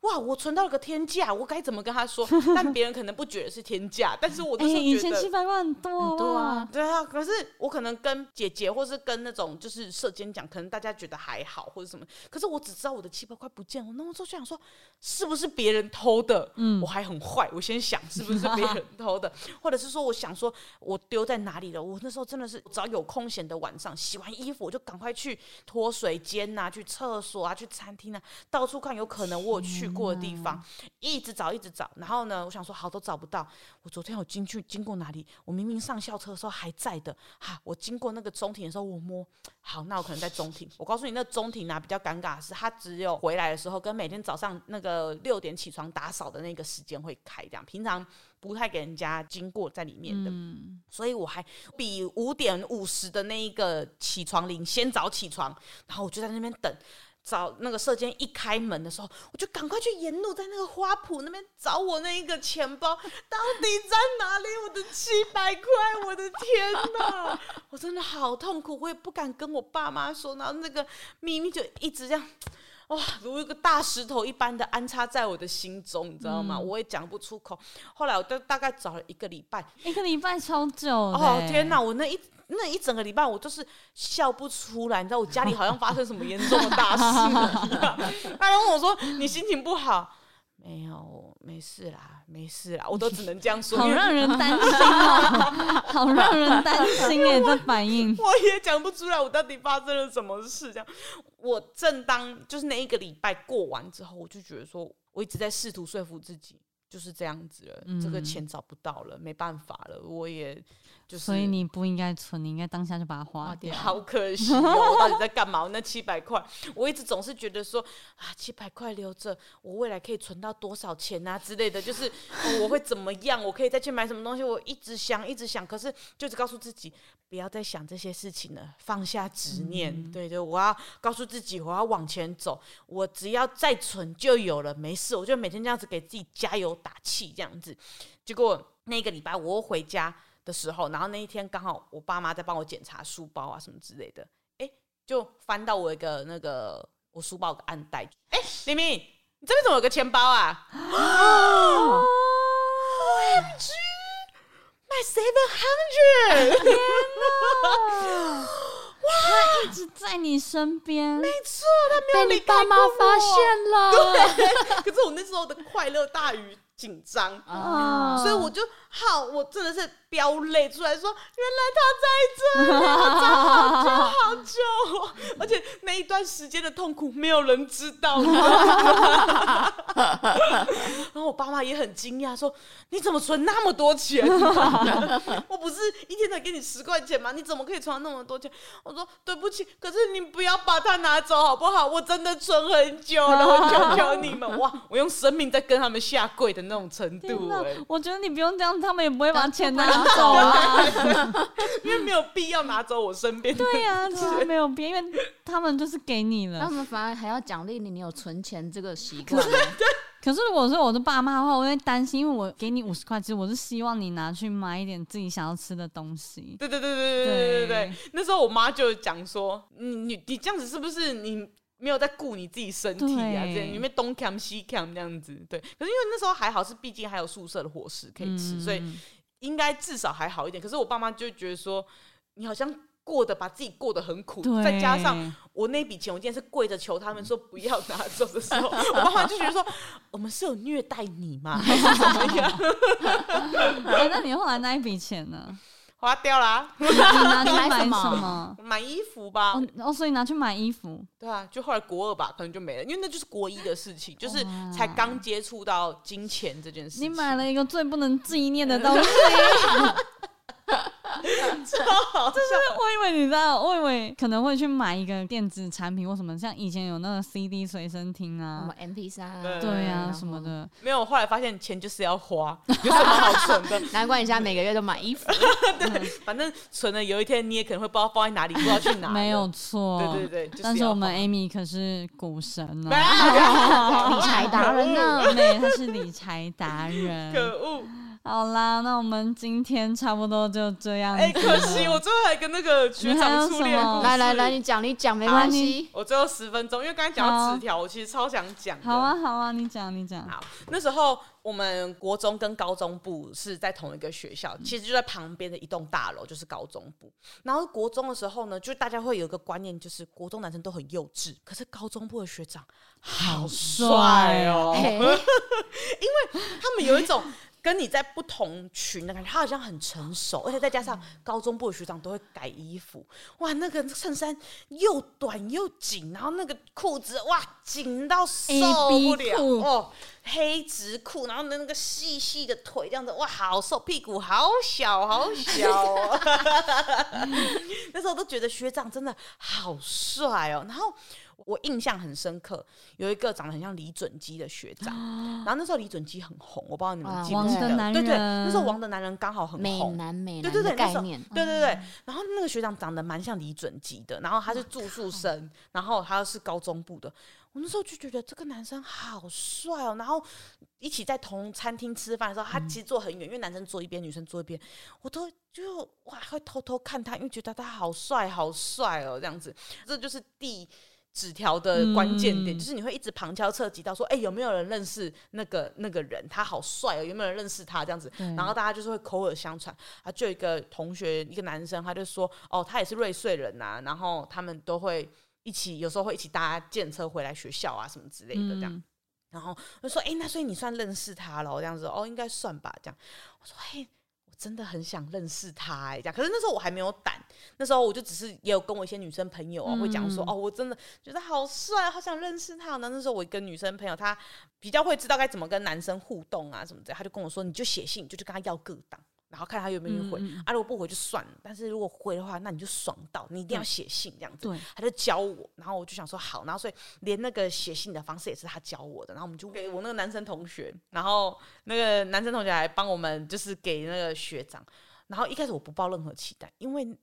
哇！我存到了个天价，我该怎么跟他说？但别人可能不觉得是天价，但是我就是觉得、欸、以前七百万很多，很多啊，对啊。可是我可能跟姐姐，或是跟那种就是社监讲，可能大家觉得还好或者什么。可是我只知道我的七百块不见了，那我就想说，是不是别人偷的？嗯，我还很坏，我先想是不是别人偷的，或者是说我想说我丢在哪里了？我那时候真的是只要有空闲的晚上，洗完衣服我就赶快去脱水间呐、啊，去厕所啊，去餐厅啊，到处看，有可能我有去。过的地方，一直找，一直找，然后呢，我想说好都找不到。我昨天有进去经过哪里？我明明上校车的时候还在的，哈！我经过那个中庭的时候，我摸，好，那我可能在中庭。我告诉你，那中庭呢比较尴尬的是，他只有回来的时候跟每天早上那个六点起床打扫的那个时间会开，这样平常不太给人家经过在里面的。嗯，所以我还比五点五十的那一个起床铃先早起床，然后我就在那边等。找那个射箭一开门的时候，我就赶快去沿路在那个花圃那边找我那一个钱包，到底在哪里？我的七百块，我的天哪！我真的好痛苦，我也不敢跟我爸妈说，然后那个咪咪就一直这样，哇，如一个大石头一般的安插在我的心中，你知道吗？嗯、我也讲不出口。后来我就大概找了一个礼拜，一个礼拜超久。哦天哪，我那一。那一整个礼拜我就是笑不出来，你知道我家里好像发生什么严重的大事了。他问我说：“你心情不好？”没有，没事啦，没事啦，我都只能这样说。好让人担心哦，好让人担心哎，这反应 我也讲不出来，我到底发生了什么事？这样，我正当就是那一个礼拜过完之后，我就觉得说，我一直在试图说服自己，就是这样子了，嗯、这个钱找不到了，没办法了，我也。就是所以你不应该存，你应该当下就把它花掉。好可惜哦！我到底在干嘛？那七百块，我一直总是觉得说啊，七百块留着，我未来可以存到多少钱啊之类的，就是、哦、我会怎么样？我可以再去买什么东西？我一直想，一直想，可是就是告诉自己不要再想这些事情了，放下执念。嗯、对对，我要告诉自己，我要往前走，我只要再存就有了，没事。我就每天这样子给自己加油打气，这样子。结果那个礼拜我回家。的时候，然后那一天刚好我爸妈在帮我检查书包啊什么之类的，哎，就翻到我一个那个我书包的暗袋，哎，明明，你这边怎么有个钱包啊？OMG my seven hundred！天哪！哇，他一直在你身边，没错，他没有被你爸妈发现了。对，可是我那时候的快乐大于紧张啊，所以我就好，我真的是。飙泪出来说：“原来他在这里，我找好久好久，而且那一段时间的痛苦没有人知道。”然后我爸妈也很惊讶，说：“你怎么存那么多钱？我不是一天才给你十块钱吗？你怎么可以存那么多钱？”我说：“对不起，可是你不要把它拿走好不好？我真的存很久了，我求求你们！哇，我用生命在跟他们下跪的那种程度。欸”我觉得你不用这样，他们也不会把钱拿。走啊，因为没有必要拿走我身边。对呀，其实没有必要，因为他们就是给你了，他们反而还要奖励你，你有存钱这个习惯。可是如果是我的爸妈的话，我会担心，因为我给你五十块，其实我是希望你拿去买一点自己想要吃的东西。对对对对对对对对。那时候我妈就讲说：“你你你这样子是不是你没有在顾你自己身体啊？这样你没东扛西扛这样子。”对。可是因为那时候还好，是毕竟还有宿舍的伙食可以吃，所以。应该至少还好一点，可是我爸妈就觉得说，你好像过得把自己过得很苦，再加上我那笔钱，我今天是跪着求他们说不要拿走的时候，我爸妈就觉得说，我们是有虐待你吗？还是怎么样？欸、那你后来那一笔钱呢？花掉了、啊，你拿去买什么？买衣服吧。哦，所以拿去买衣服。对啊，就后来国二吧，可能就没了，因为那就是国一的事情，就是才刚接触到金钱这件事情。你买了一个最不能纪念的东西。超好笑，就是我以为你知道，我以为可能会去买一个电子产品或什么，像以前有那个 CD 随身听啊，什么 MP 三啊，对呀、啊、什么的。没有，后来发现钱就是要花，有什么好存的？难怪你现在每个月都买衣服。对，反正存了，有一天你也可能会不知道放在哪里，不知道去哪。没有错，对对对。就是、但是我们 Amy 可是股神呢、啊，理财达人呢，对，他是理财达人。可恶。好啦，那我们今天差不多就这样。哎、欸，可惜我最后还跟那个学长初恋。来来来，你讲你讲没关系。我最后十分钟，因为刚才讲到纸条，我其实超想讲。好啊好啊，你讲你讲。好，那时候我们国中跟高中部是在同一个学校，其实就在旁边的一栋大楼，就是高中部。然后国中的时候呢，就大家会有一个观念，就是国中男生都很幼稚，可是高中部的学长好帅哦，因为他们有一种。跟你在不同群的感觉，他好像很成熟，而且再加上高中部的学长都会改衣服，哇，那个衬衫又短又紧，然后那个裤子哇紧到受不了。哦，黑直裤，然后那个细细的腿这样子，哇，好瘦，屁股好小好小哦，那时候都觉得学长真的好帅哦，然后。我印象很深刻，有一个长得很像李准基的学长，然后那时候李准基很红，我不知道你们记不记得？对对，那时候王的男人刚好很红，美男美男对对对，概念，对对对。然后那个学长长得蛮像李准基的，然后他是住宿生，然后他是高中部的。我那时候就觉得这个男生好帅哦，然后一起在同餐厅吃饭的时候，他其实坐很远，因为男生坐一边，女生坐一边，我都就哇会偷偷看他，因为觉得他好帅好帅哦，这样子，这就是第。纸条的关键点、嗯、就是你会一直旁敲侧击到说，哎、欸，有没有人认识那个那个人？他好帅哦，有没有人认识他？这样子，然后大家就是会口耳相传啊。就有一个同学，一个男生，他就说，哦，他也是瑞穗人呐、啊，然后他们都会一起，有时候会一起搭电车回来学校啊，什么之类的这样。嗯、然后就说，哎、欸，那所以你算认识他了？这样子，哦，应该算吧。这样，我说，嘿。真的很想认识他哎，这样。可是那时候我还没有胆，那时候我就只是也有跟我一些女生朋友啊，会讲说，哦，我真的觉得好帅，好想认识他。那那时候我一个女生朋友，她比较会知道该怎么跟男生互动啊什么的，她就跟我说，你就写信，就去跟他要个档。然后看他有没有回。嗯嗯啊，如果不回就算了，但是如果回的话，那你就爽到，你一定要写信这样子。对，他就教我，然后我就想说好，然后所以连那个写信的方式也是他教我的。然后我们就给我那个男生同学，然后那个男生同学还帮我们就是给那个学长。然后一开始我不抱任何期待，因为。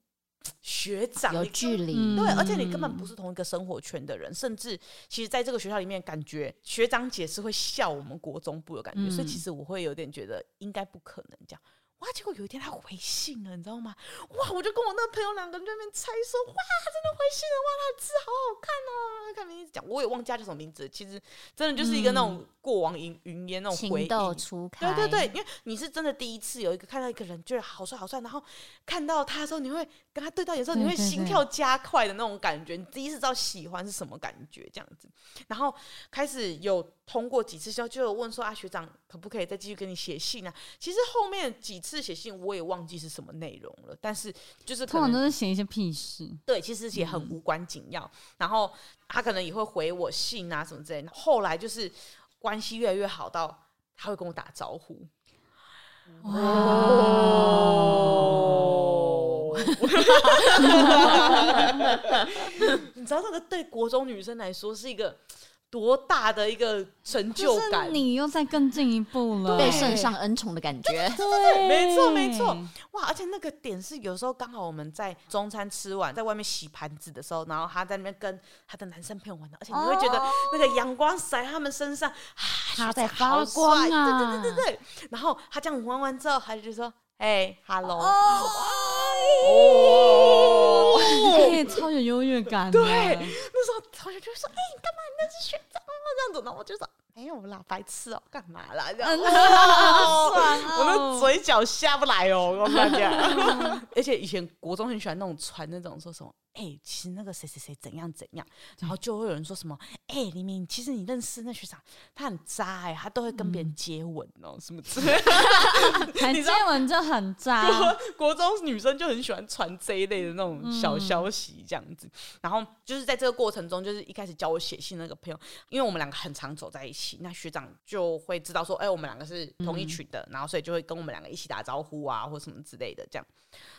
学长有距离，对，而且你根本不是同一个生活圈的人，嗯、甚至其实在这个学校里面，感觉学长姐是会笑我们国中部的感觉，嗯、所以其实我会有点觉得应该不可能这样。哇！结果有一天他回信了，你知道吗？哇！我就跟我那个朋友两个人在那边猜说，哇，他真的回信了！哇，他的字好好看哦！看名字讲，我也忘记他叫什么名字。其实真的就是一个那种过往云云烟那种回忆初开。对对对，因为你是真的第一次有一个看到一个人，觉得好帅好帅，然后看到他的时候，你会跟他对到眼的时候，你会心跳加快的那种感觉。你第一次知道喜欢是什么感觉，这样子。然后开始有通过几次之后，就有问说啊，学长可不可以再继续跟你写信啊？其实后面几次。写信我也忘记是什么内容了，但是就是通常都是写一些屁事，对，其实也很无关紧要。嗯、然后他可能也会回我信啊什么之类的。后来就是关系越来越好，到他会跟我打招呼。哦，你知道那个对国中女生来说是一个。多大的一个成就感！你又再更进一步了，被圣上恩宠的感觉。对，对，对，没错，没错。哇，而且那个点是，有时候刚好我们在中餐吃完，在外面洗盘子的时候，然后他在那边跟他的男生朋友玩，而且你会觉得那个阳光洒在他们身上，他在发光啊！对对对对对。然后他这样玩完之后，他就说：“哎，hello。”哦，哎，超有优越感。对，那时候同学就会说：“哎，你干嘛？你那是学长吗？”这样子，然后我就说：“没有啦，白痴哦，干嘛啦？”这样，我的嘴角下不来哦，我跟你讲。而且以前国中很喜欢那种传那种说什么。哎、欸，其实那个谁谁谁怎样怎样，然后就会有人说什么，哎、欸，黎明，其实你认识那学长，他很渣哎、欸，他都会跟别人接吻哦，嗯、什么之类的，你接吻就很渣。国国中女生就很喜欢传这一类的那种小消息，这样子。嗯、然后就是在这个过程中，就是一开始教我写信那个朋友，因为我们两个很常走在一起，那学长就会知道说，哎、欸，我们两个是同一群的，嗯、然后所以就会跟我们两个一起打招呼啊，或什么之类的这样。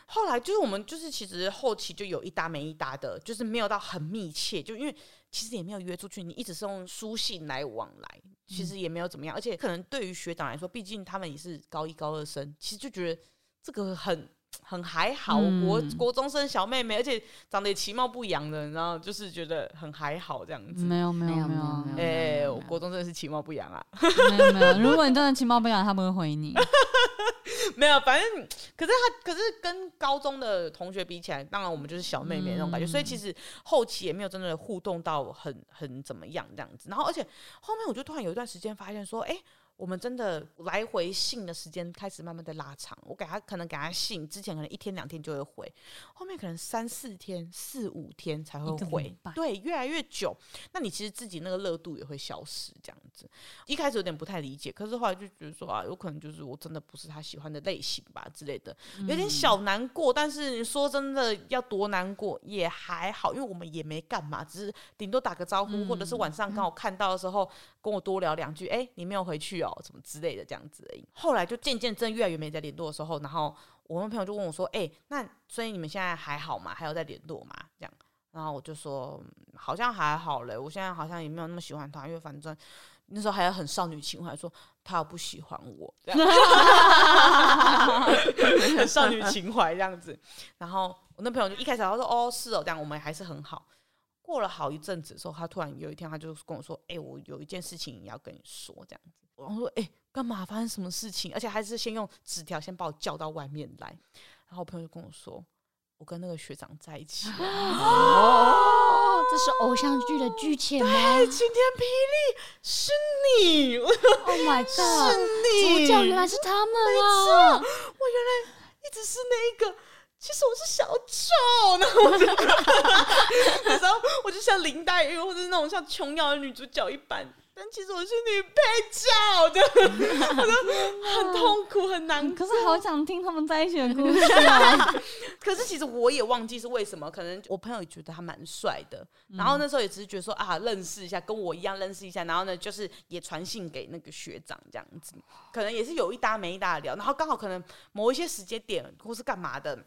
后来就是我们就是其实后期就有一搭没一搭的，就是没有到很密切，就因为其实也没有约出去，你一直是用书信来往来，其实也没有怎么样，而且可能对于学长来说，毕竟他们也是高一高二生，其实就觉得这个很很还好，嗯、国国中生小妹妹，而且长得也其貌不扬的，然后就是觉得很还好这样子。没有没有没有，哎，我国中真的是其貌不扬啊。没有没有，如果你真的其貌不扬，他不会回你。没有，反正可是他，可是跟高中的同学比起来，当然我们就是小妹妹那种感觉，嗯、所以其实后期也没有真的互动到很很怎么样这样子。然后，而且后面我就突然有一段时间发现说，哎。我们真的来回信的时间开始慢慢的拉长，我给他可能给他信之前可能一天两天就会回，后面可能三四天、四五天才会回，对，越来越久。那你其实自己那个热度也会消失，这样子。一开始有点不太理解，可是后来就觉得说啊，有可能就是我真的不是他喜欢的类型吧之类的，有点小难过。但是你说真的要多难过也还好，因为我们也没干嘛，只是顶多打个招呼，或者是晚上刚好看到的时候跟我多聊两句。哎，你没有回去哦。什么之类的这样子而已。后来就渐渐真越来越没在联络的时候，然后我那朋友就问我说：“哎、那所以你们现在还好吗？还有在联络吗？”这样，然后我就说：“好像还好嘞，我现在好像也没有那么喜欢他，因为反正那时候还有很少女情怀，说他不喜欢我，这样 很少女情怀这样子。”然后我那朋友就一开始他说：“哦，是哦，这样我们还是很好。”过了好一阵子的时候，他突然有一天他就跟我说：“哎、欸，我有一件事情要跟你说，这样子。”然后说：“哎、欸，干嘛？发生什么事情？而且还是先用纸条先把我叫到外面来。”然后我朋友就跟我说：“我跟那个学长在一起。”哦，这是偶像剧的剧情吗？对，晴天霹雳是你！Oh my god！是你！主角原来是他们啊！我原来一直是那一个。其实我是小丑，然后我就，然后我就像林黛玉或者是那种像琼瑶的女主角一般，但其实我是女配角的，我就很痛苦很难过。可是好想听他们在一起的故事啊！可是其实我也忘记是为什么，可能我朋友也觉得他蛮帅的，然后那时候也只是觉得说啊，认识一下，跟我一样认识一下，然后呢，就是也传信给那个学长这样子，可能也是有一搭没一搭的聊，然后刚好可能某一些时间点或是干嘛的。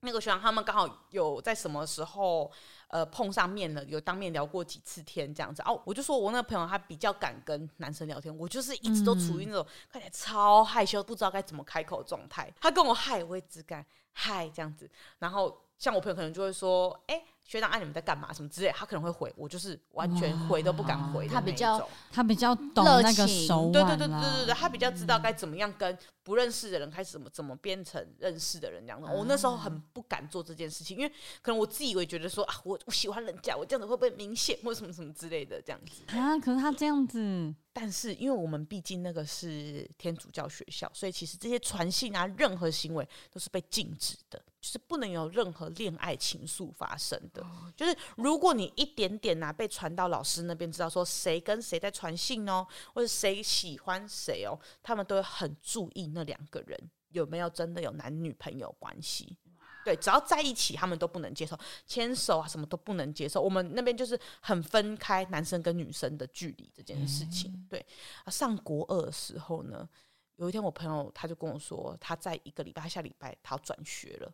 那个学长他们刚好有在什么时候呃碰上面了，有当面聊过几次天这样子哦，我就说我那个朋友他比较敢跟男生聊天，我就是一直都处于那种看起来超害羞，不知道该怎么开口状态。他跟我嗨，我也只敢嗨这样子，然后像我朋友可能就会说，哎。学长，啊，你们在干嘛？什么之类，他可能会回我，就是完全回都不敢回。他比较，他比较懂那个手腕，对对对对对对，他比较知道该怎么样跟不认识的人开始怎么怎么变成认识的人这样的。我那时候很不敢做这件事情，因为可能我自以为觉得说啊，我我喜欢人家，我这样子会不会明显或什么什么之类的这样子啊？可是他这样子，但是因为我们毕竟那个是天主教学校，所以其实这些传信啊，任何行为都是被禁止的。就是不能有任何恋爱情愫发生的，就是如果你一点点呐、啊、被传到老师那边，知道说谁跟谁在传信哦，或者谁喜欢谁哦，他们都会很注意那两个人有没有真的有男女朋友关系。对，只要在一起，他们都不能接受牵手啊，什么都不能接受。我们那边就是很分开男生跟女生的距离这件事情。对啊，上国二的时候呢，有一天我朋友他就跟我说，他在一个礼拜下礼拜他要转学了。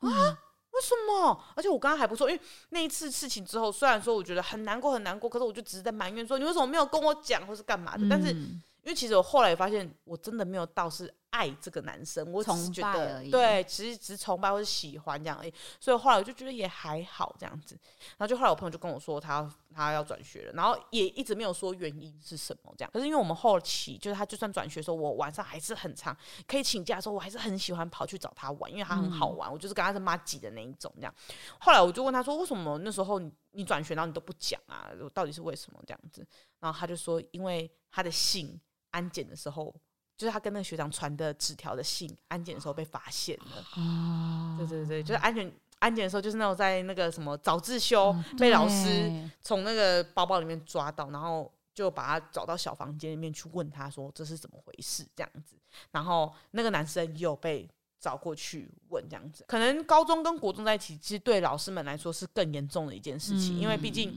啊？为什么？而且我刚刚还不错，因为那一次事情之后，虽然说我觉得很难过很难过，可是我就只是在埋怨说，你为什么没有跟我讲，或是干嘛的？但是因为其实我后来也发现，我真的没有到是。爱这个男生，我只是觉得对，其实只是崇拜或者喜欢这样而已。所以后来我就觉得也还好这样子。然后就后来我朋友就跟我说他，他他要转学了，然后也一直没有说原因是什么这样。可是因为我们后期就是他就算转学的时候，我晚上还是很长可以请假的时候，我还是很喜欢跑去找他玩，因为他很好玩，我就是跟他是妈挤的那一种这样。后来我就问他说，为什么那时候你你转学然后你都不讲啊？到底是为什么这样子？然后他就说，因为他的信安检的时候。就是他跟那个学长传的纸条的信，安检的时候被发现了。哦，对对对，就是安检安检的时候，就是那种在那个什么早自修被老师从那个包包里面抓到，然后就把他找到小房间里面去问他说，这是怎么回事这样子。然后那个男生又被找过去问这样子。可能高中跟国中在一起，其实对老师们来说是更严重的一件事情，因为毕竟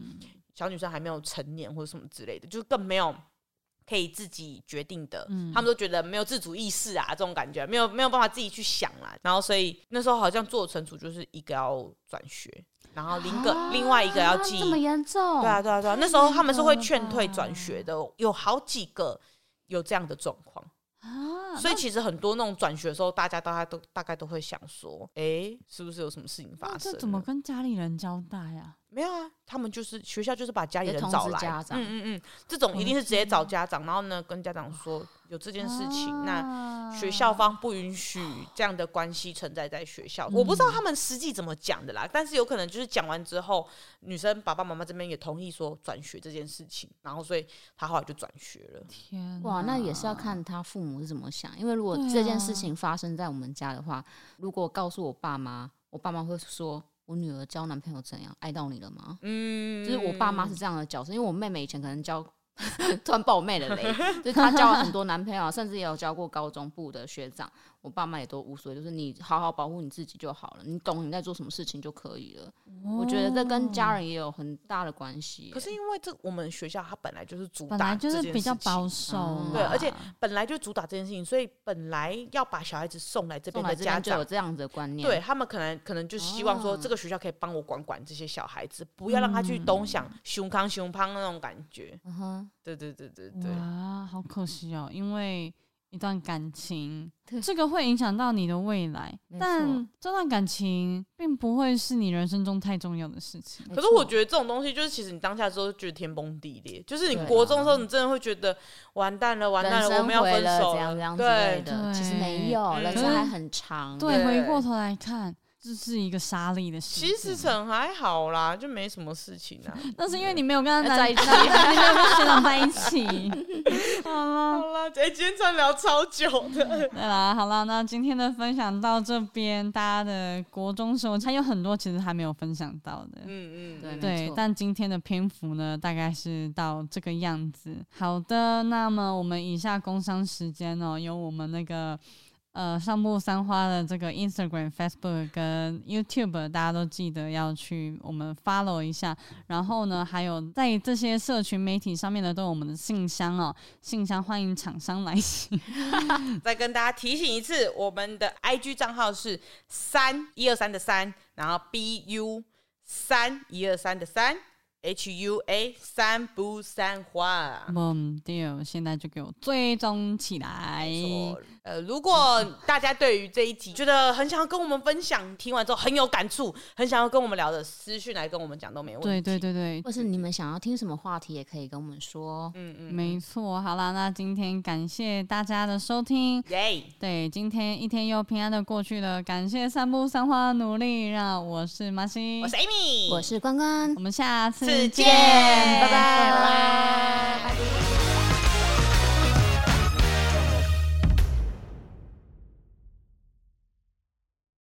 小女生还没有成年或者什么之类的，就是更没有。可以自己决定的，嗯、他们都觉得没有自主意识啊，这种感觉没有没有办法自己去想啦。然后所以那时候好像做存储就是一个要转学，然后另一个、啊、另外一个要记，这么严重？对啊对啊对啊，那时候他们是会劝退转学的，有好几个有这样的状况。啊，所以其实很多那种转学的时候，大家大概都大概都会想说，哎、欸，是不是有什么事情发生？这怎么跟家里人交代呀？没有啊，他们就是学校就是把家里人找来，嗯嗯嗯，这种一定是直接找家长，然后呢跟家长说有这件事情，啊、那学校方不允许这样的关系存在在学校。嗯、我不知道他们实际怎么讲的啦，但是有可能就是讲完之后，女生爸爸妈妈这边也同意说转学这件事情，然后所以他后来就转学了。天哇，那也是要看他父母是怎么想，因为如果这件事情发生在我们家的话，如果告诉我爸妈，我爸妈会说。我女儿交男朋友怎样？爱到你了吗？嗯，就是我爸妈是这样的角色，因为我妹妹以前可能交。突然爆我妹的雷，就是她交了很多男朋友，甚至也有交过高中部的学长。我爸妈也都无所谓，就是你好好保护你自己就好了，你懂你在做什么事情就可以了。哦、我觉得这跟家人也有很大的关系。可是因为这我们学校它本来就是主打，本来就是比较保守，嗯、对，而且本来就主打这件事情，所以本来要把小孩子送来这边的家长就有这样子的观念，对他们可能可能就希望说这个学校可以帮我管管这些小孩子，不要让他去东想胸康胸胖那种感觉。嗯哼，对对对对对。啊，好可惜哦，因为。一段感情，这个会影响到你的未来，但这段感情并不会是你人生中太重要的事情。可是我觉得这种东西，就是其实你当下之后觉得天崩地裂，就是你国中的时候，你真的会觉得完蛋了，完蛋了，我们要分手了，这样这样之类的。对，其实没有，人生还很长。对，回过头来看。这是一个沙粒的事。其实成还好啦，就没什么事情啊。那是因为你没有跟他在一起，你没有跟学长在一起。好了，好了，哎，今天真聊超久的。对啦，好了，那今天的分享到这边，大家的国中生活还有很多其实还没有分享到的。嗯嗯，对对，但今天的篇幅呢，大概是到这个样子。好的，那么我们以下工商时间哦，由我们那个。呃，上木三花的这个 Instagram、Facebook 跟 YouTube，大家都记得要去我们 follow 一下。然后呢，还有在这些社群媒体上面呢，都有我们的信箱哦，信箱欢迎厂商来信。再跟大家提醒一次，我们的 IG 账号是三一二三的三，然后 BU 三一二三的三。H U A 三不三花，嗯，对，现在就给我追踪起来。呃，如果大家对于这一集觉得很想要跟我们分享，听完之后很有感触，很想要跟我们聊的，私讯来跟我们讲都没问题。对对对对，或是你们想要听什么话题，也可以跟我们说。嗯嗯，没错。好啦，那今天感谢大家的收听。耶，对，今天一天又平安的过去了，感谢散步三花的努力。让我是马西，我是 Amy，我是关关，我们下次。再见，拜拜。